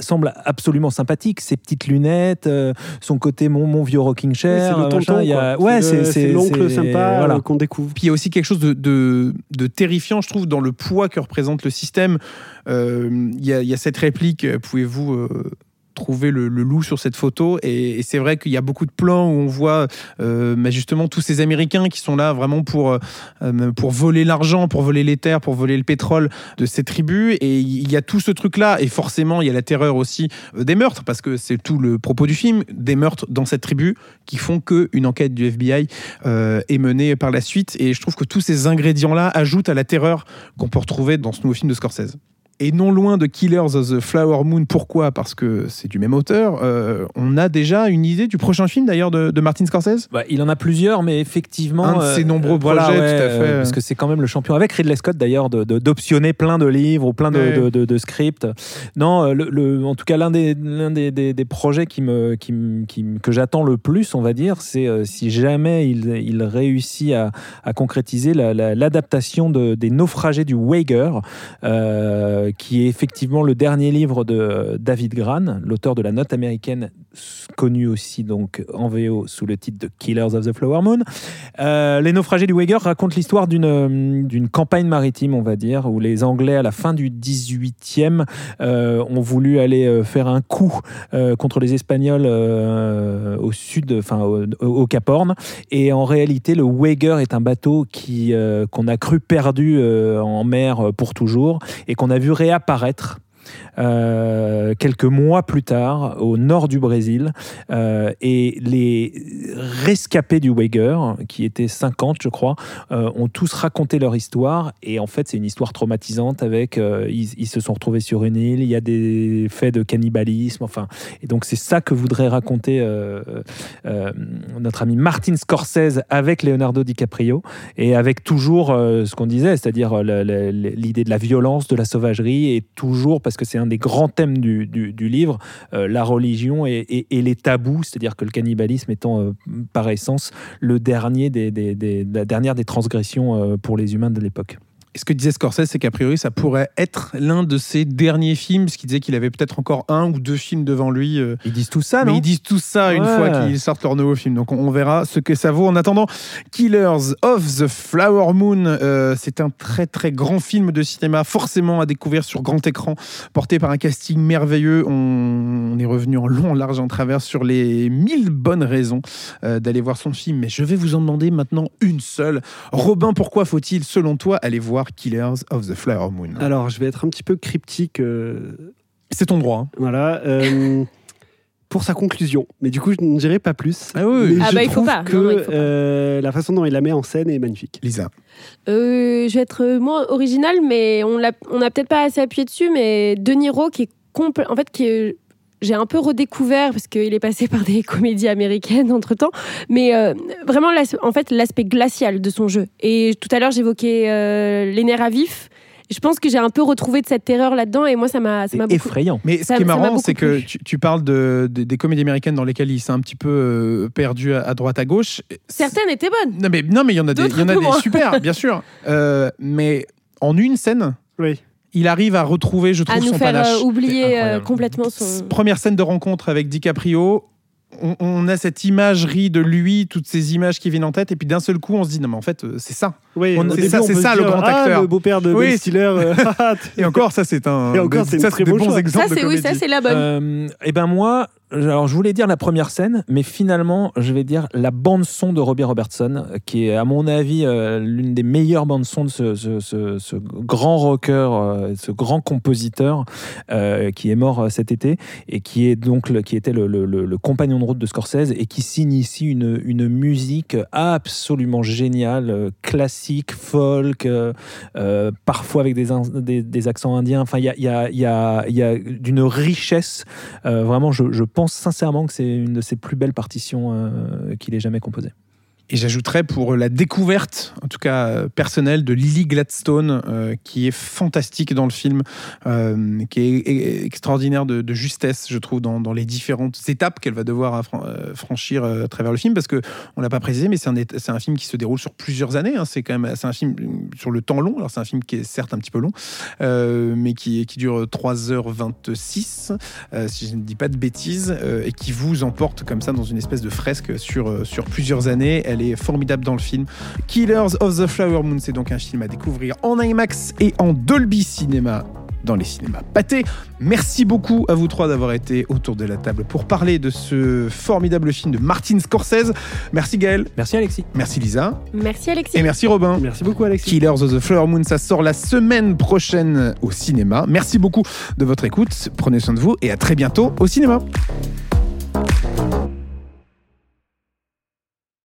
semble absolument sympathique. Ses petites lunettes, son côté mon, mon vieux rocking chair. c'est le machin, tonton. il y a- quoi. ouais, c'est le- c'est, c'est l'oncle c'est- sympa voilà. euh, qu'on découvre. Puis il y a aussi quelque chose de, de- de terrifiant, je trouve, dans le poids que représente le système. Euh, Il y, a, il y a cette réplique, euh, pouvez-vous euh, trouver le, loup sur cette photo Et, c'est vrai qu'il y a beaucoup de plans où on voit euh, justement tous ces Américains qui sont là vraiment pour, euh, pour voler l'argent, pour voler les terres, pour voler le pétrole de ces tribus. Et il y a tout ce truc-là. Et forcément, il y a la terreur aussi euh, des meurtres, parce que c'est tout le propos du film, des meurtres dans cette tribu qui font qu'une enquête du FBI euh, est menée par la suite. Et je trouve que tous ces ingrédients-là ajoutent à la terreur qu'on peut retrouver dans ce nouveau film de Scorsese. Et non loin de Killers of the Flower Moon, pourquoi? Parce que c'est du même auteur. euh, on a déjà une idée du prochain film d'ailleurs de, de Martin Scorsese? Bah, il en a plusieurs, mais effectivement. Un de ses nombreux voilà, projets, ouais, tout à fait. euh, parce que c'est quand même le champion, avec Ridley Scott d'ailleurs, d'optionner plein de livres ou plein de, Ouais. de- de- de scripts. Non, euh, le, le- en tout cas, l'un des, l'un des, des- des projets qui me, qui, me- qui me- que j'attends le plus, on va dire, c'est euh, si jamais il, il réussit à, à concrétiser la- la- l'adaptation de, des naufragés du Wager, euh, qui est effectivement le dernier livre de David Gran, l'auteur de la note américaine connu aussi donc en VO sous le titre de Killers of the Flower Moon. Euh, les naufragés du Wager racontent l'histoire d'une euh, d'une campagne maritime, on va dire, où les Anglais, à la fin du 18e, euh, ont voulu aller faire un coup contre les Espagnols au sud, enfin au, au Cap Horn. Et en réalité, le Wager est un bateau qui qu'on a cru perdu en mer pour toujours et qu'on a vu réapparaître quelques mois plus tard au nord du Brésil. Euh, et les rescapés du Wager, qui étaient 50 je crois, euh, ont tous raconté leur histoire. Et en fait c'est une histoire traumatisante avec, euh, ils, se sont retrouvés sur une île, il y a des faits de cannibalisme, enfin. Et donc c'est ça que voudrait raconter euh, euh, notre ami Martin Scorsese avec Leonardo DiCaprio et avec toujours euh, ce qu'on disait, c'est-à-dire euh, l'idée de la violence, de la sauvagerie, et toujours, parce que c'est un des grands thèmes du, livre, euh, la religion et, les tabous, c'est-à-dire que le cannibalisme étant euh, par essence le dernier la dernière des transgressions euh, pour les humains de l'époque. Et ce que disait Scorsese, c'est qu'a priori, ça pourrait être l'un de ses derniers films, parce qu'il disait qu'il avait peut-être encore un ou deux films devant lui. euh, Ils disent tout ça, mais non ils disent tout ça une fois qu'ils sortent leur nouveau film. Donc on, on verra ce que ça vaut. En attendant, Killers of the Flower Moon, euh, c'est un très très grand film de cinéma, forcément à découvrir sur grand écran, porté par un casting merveilleux. On, on est revenu en long, en large, en travers sur les mille bonnes raisons euh, d'aller voir son film. Mais je vais vous en demander maintenant une seule. Robin, pourquoi faut-il, selon toi, aller voir Killers of the Flower Moon Alors, je vais être un petit peu cryptique. euh, C'est ton droit. hein. voilà. euh, pour sa conclusion. Mais du coup, je ne dirai pas plus. Ah oui, Ah je bah, il faut pas. que Non, non, il faut pas. euh, la façon dont il la met en scène est magnifique. Lisa. Euh, je vais être moins original, mais on l'a, on n'a peut-être pas assez appuyé dessus, mais De Niro qui est compl- en fait qui est- j'ai un peu redécouvert parce qu'il est passé par des *laughs* comédies américaines entre temps, mais euh, vraiment en fait l'aspect glacial de son jeu. Et tout à l'heure j'évoquais euh, les nerfs à vif. Je pense que j'ai un peu retrouvé de cette terreur là-dedans et moi ça m'a, ça m'a beaucoup. Effrayant. Mais ce Ça- qui est marrant, c'est que tu, tu parles de, de- des comédies américaines dans lesquelles il s'est un petit peu euh, perdu à, à droite à gauche. Certaines étaient bonnes. Non mais non mais il y en a des, il y en a des super, bien sûr. Euh, mais en une scène, Oui. Il arrive à retrouver, je À trouve, nous son faire panache. euh, oublier euh, complètement son. Première scène de rencontre avec DiCaprio. On, a cette imagerie de lui, toutes ces images qui viennent en tête, et puis d'un seul coup, on se dit non mais en fait euh, c'est ça. Oui, c'est ça- c'est ça, se le dire, grand ah, acteur. le beau-père de Oui. Ben Stiller. euh, *laughs* Et encore, ça c'est un. Et encore, c'est très des bon bons choix. exemples Ça de c'est oui, ça c'est la bonne. Euh, et ben moi, alors je voulais dire la première scène, mais finalement, je vais dire la bande son de Robbie Robertson, qui est à mon avis euh, l'une des meilleures bandes son de ce, grand rocker, euh, ce grand compositeur euh, qui est mort cet été et qui est donc qui était le, compagnon de route de Scorsese et qui signe ici une, musique absolument géniale, classique, folk, parfois avec des, accents indiens. Enfin, il y a, d'une richesse. Vraiment, je pense sincèrement que c'est une de ses plus belles partitions euh, qu'il ait jamais composées. Et j'ajouterais pour la découverte, en tout cas euh, personnelle, de Lily Gladstone, euh, qui est fantastique dans le film, euh, qui est e- extraordinaire de, justesse, je trouve, dans, les différentes étapes qu'elle va devoir euh, franchir euh, à travers le film, parce que on l'a pas précisé, mais c'est un, film qui se déroule sur plusieurs années. hein. c'est quand même, c'est un film sur le temps long. Alors c'est un film qui est certes un petit peu long, euh, mais qui, qui dure 3h26, euh, si je ne dis pas de bêtises, euh, et qui vous emporte comme ça dans une espèce de fresque euh, sur plusieurs années. Elle est formidable dans le film. Killers of the Flower Moon, c'est donc un film à découvrir en IMAX et en Dolby Cinema dans les cinémas pâtés. Merci beaucoup à vous trois d'avoir été autour de la table pour parler de ce formidable film de Martin Scorsese. Merci Gaël, Merci Alexis. merci Lisa Merci Alexis. et merci Robin. Merci beaucoup, Alexis. Killers of the Flower Moon, ça sort la semaine prochaine au cinéma. Merci beaucoup de votre écoute. Prenez soin de vous et à très bientôt au cinéma.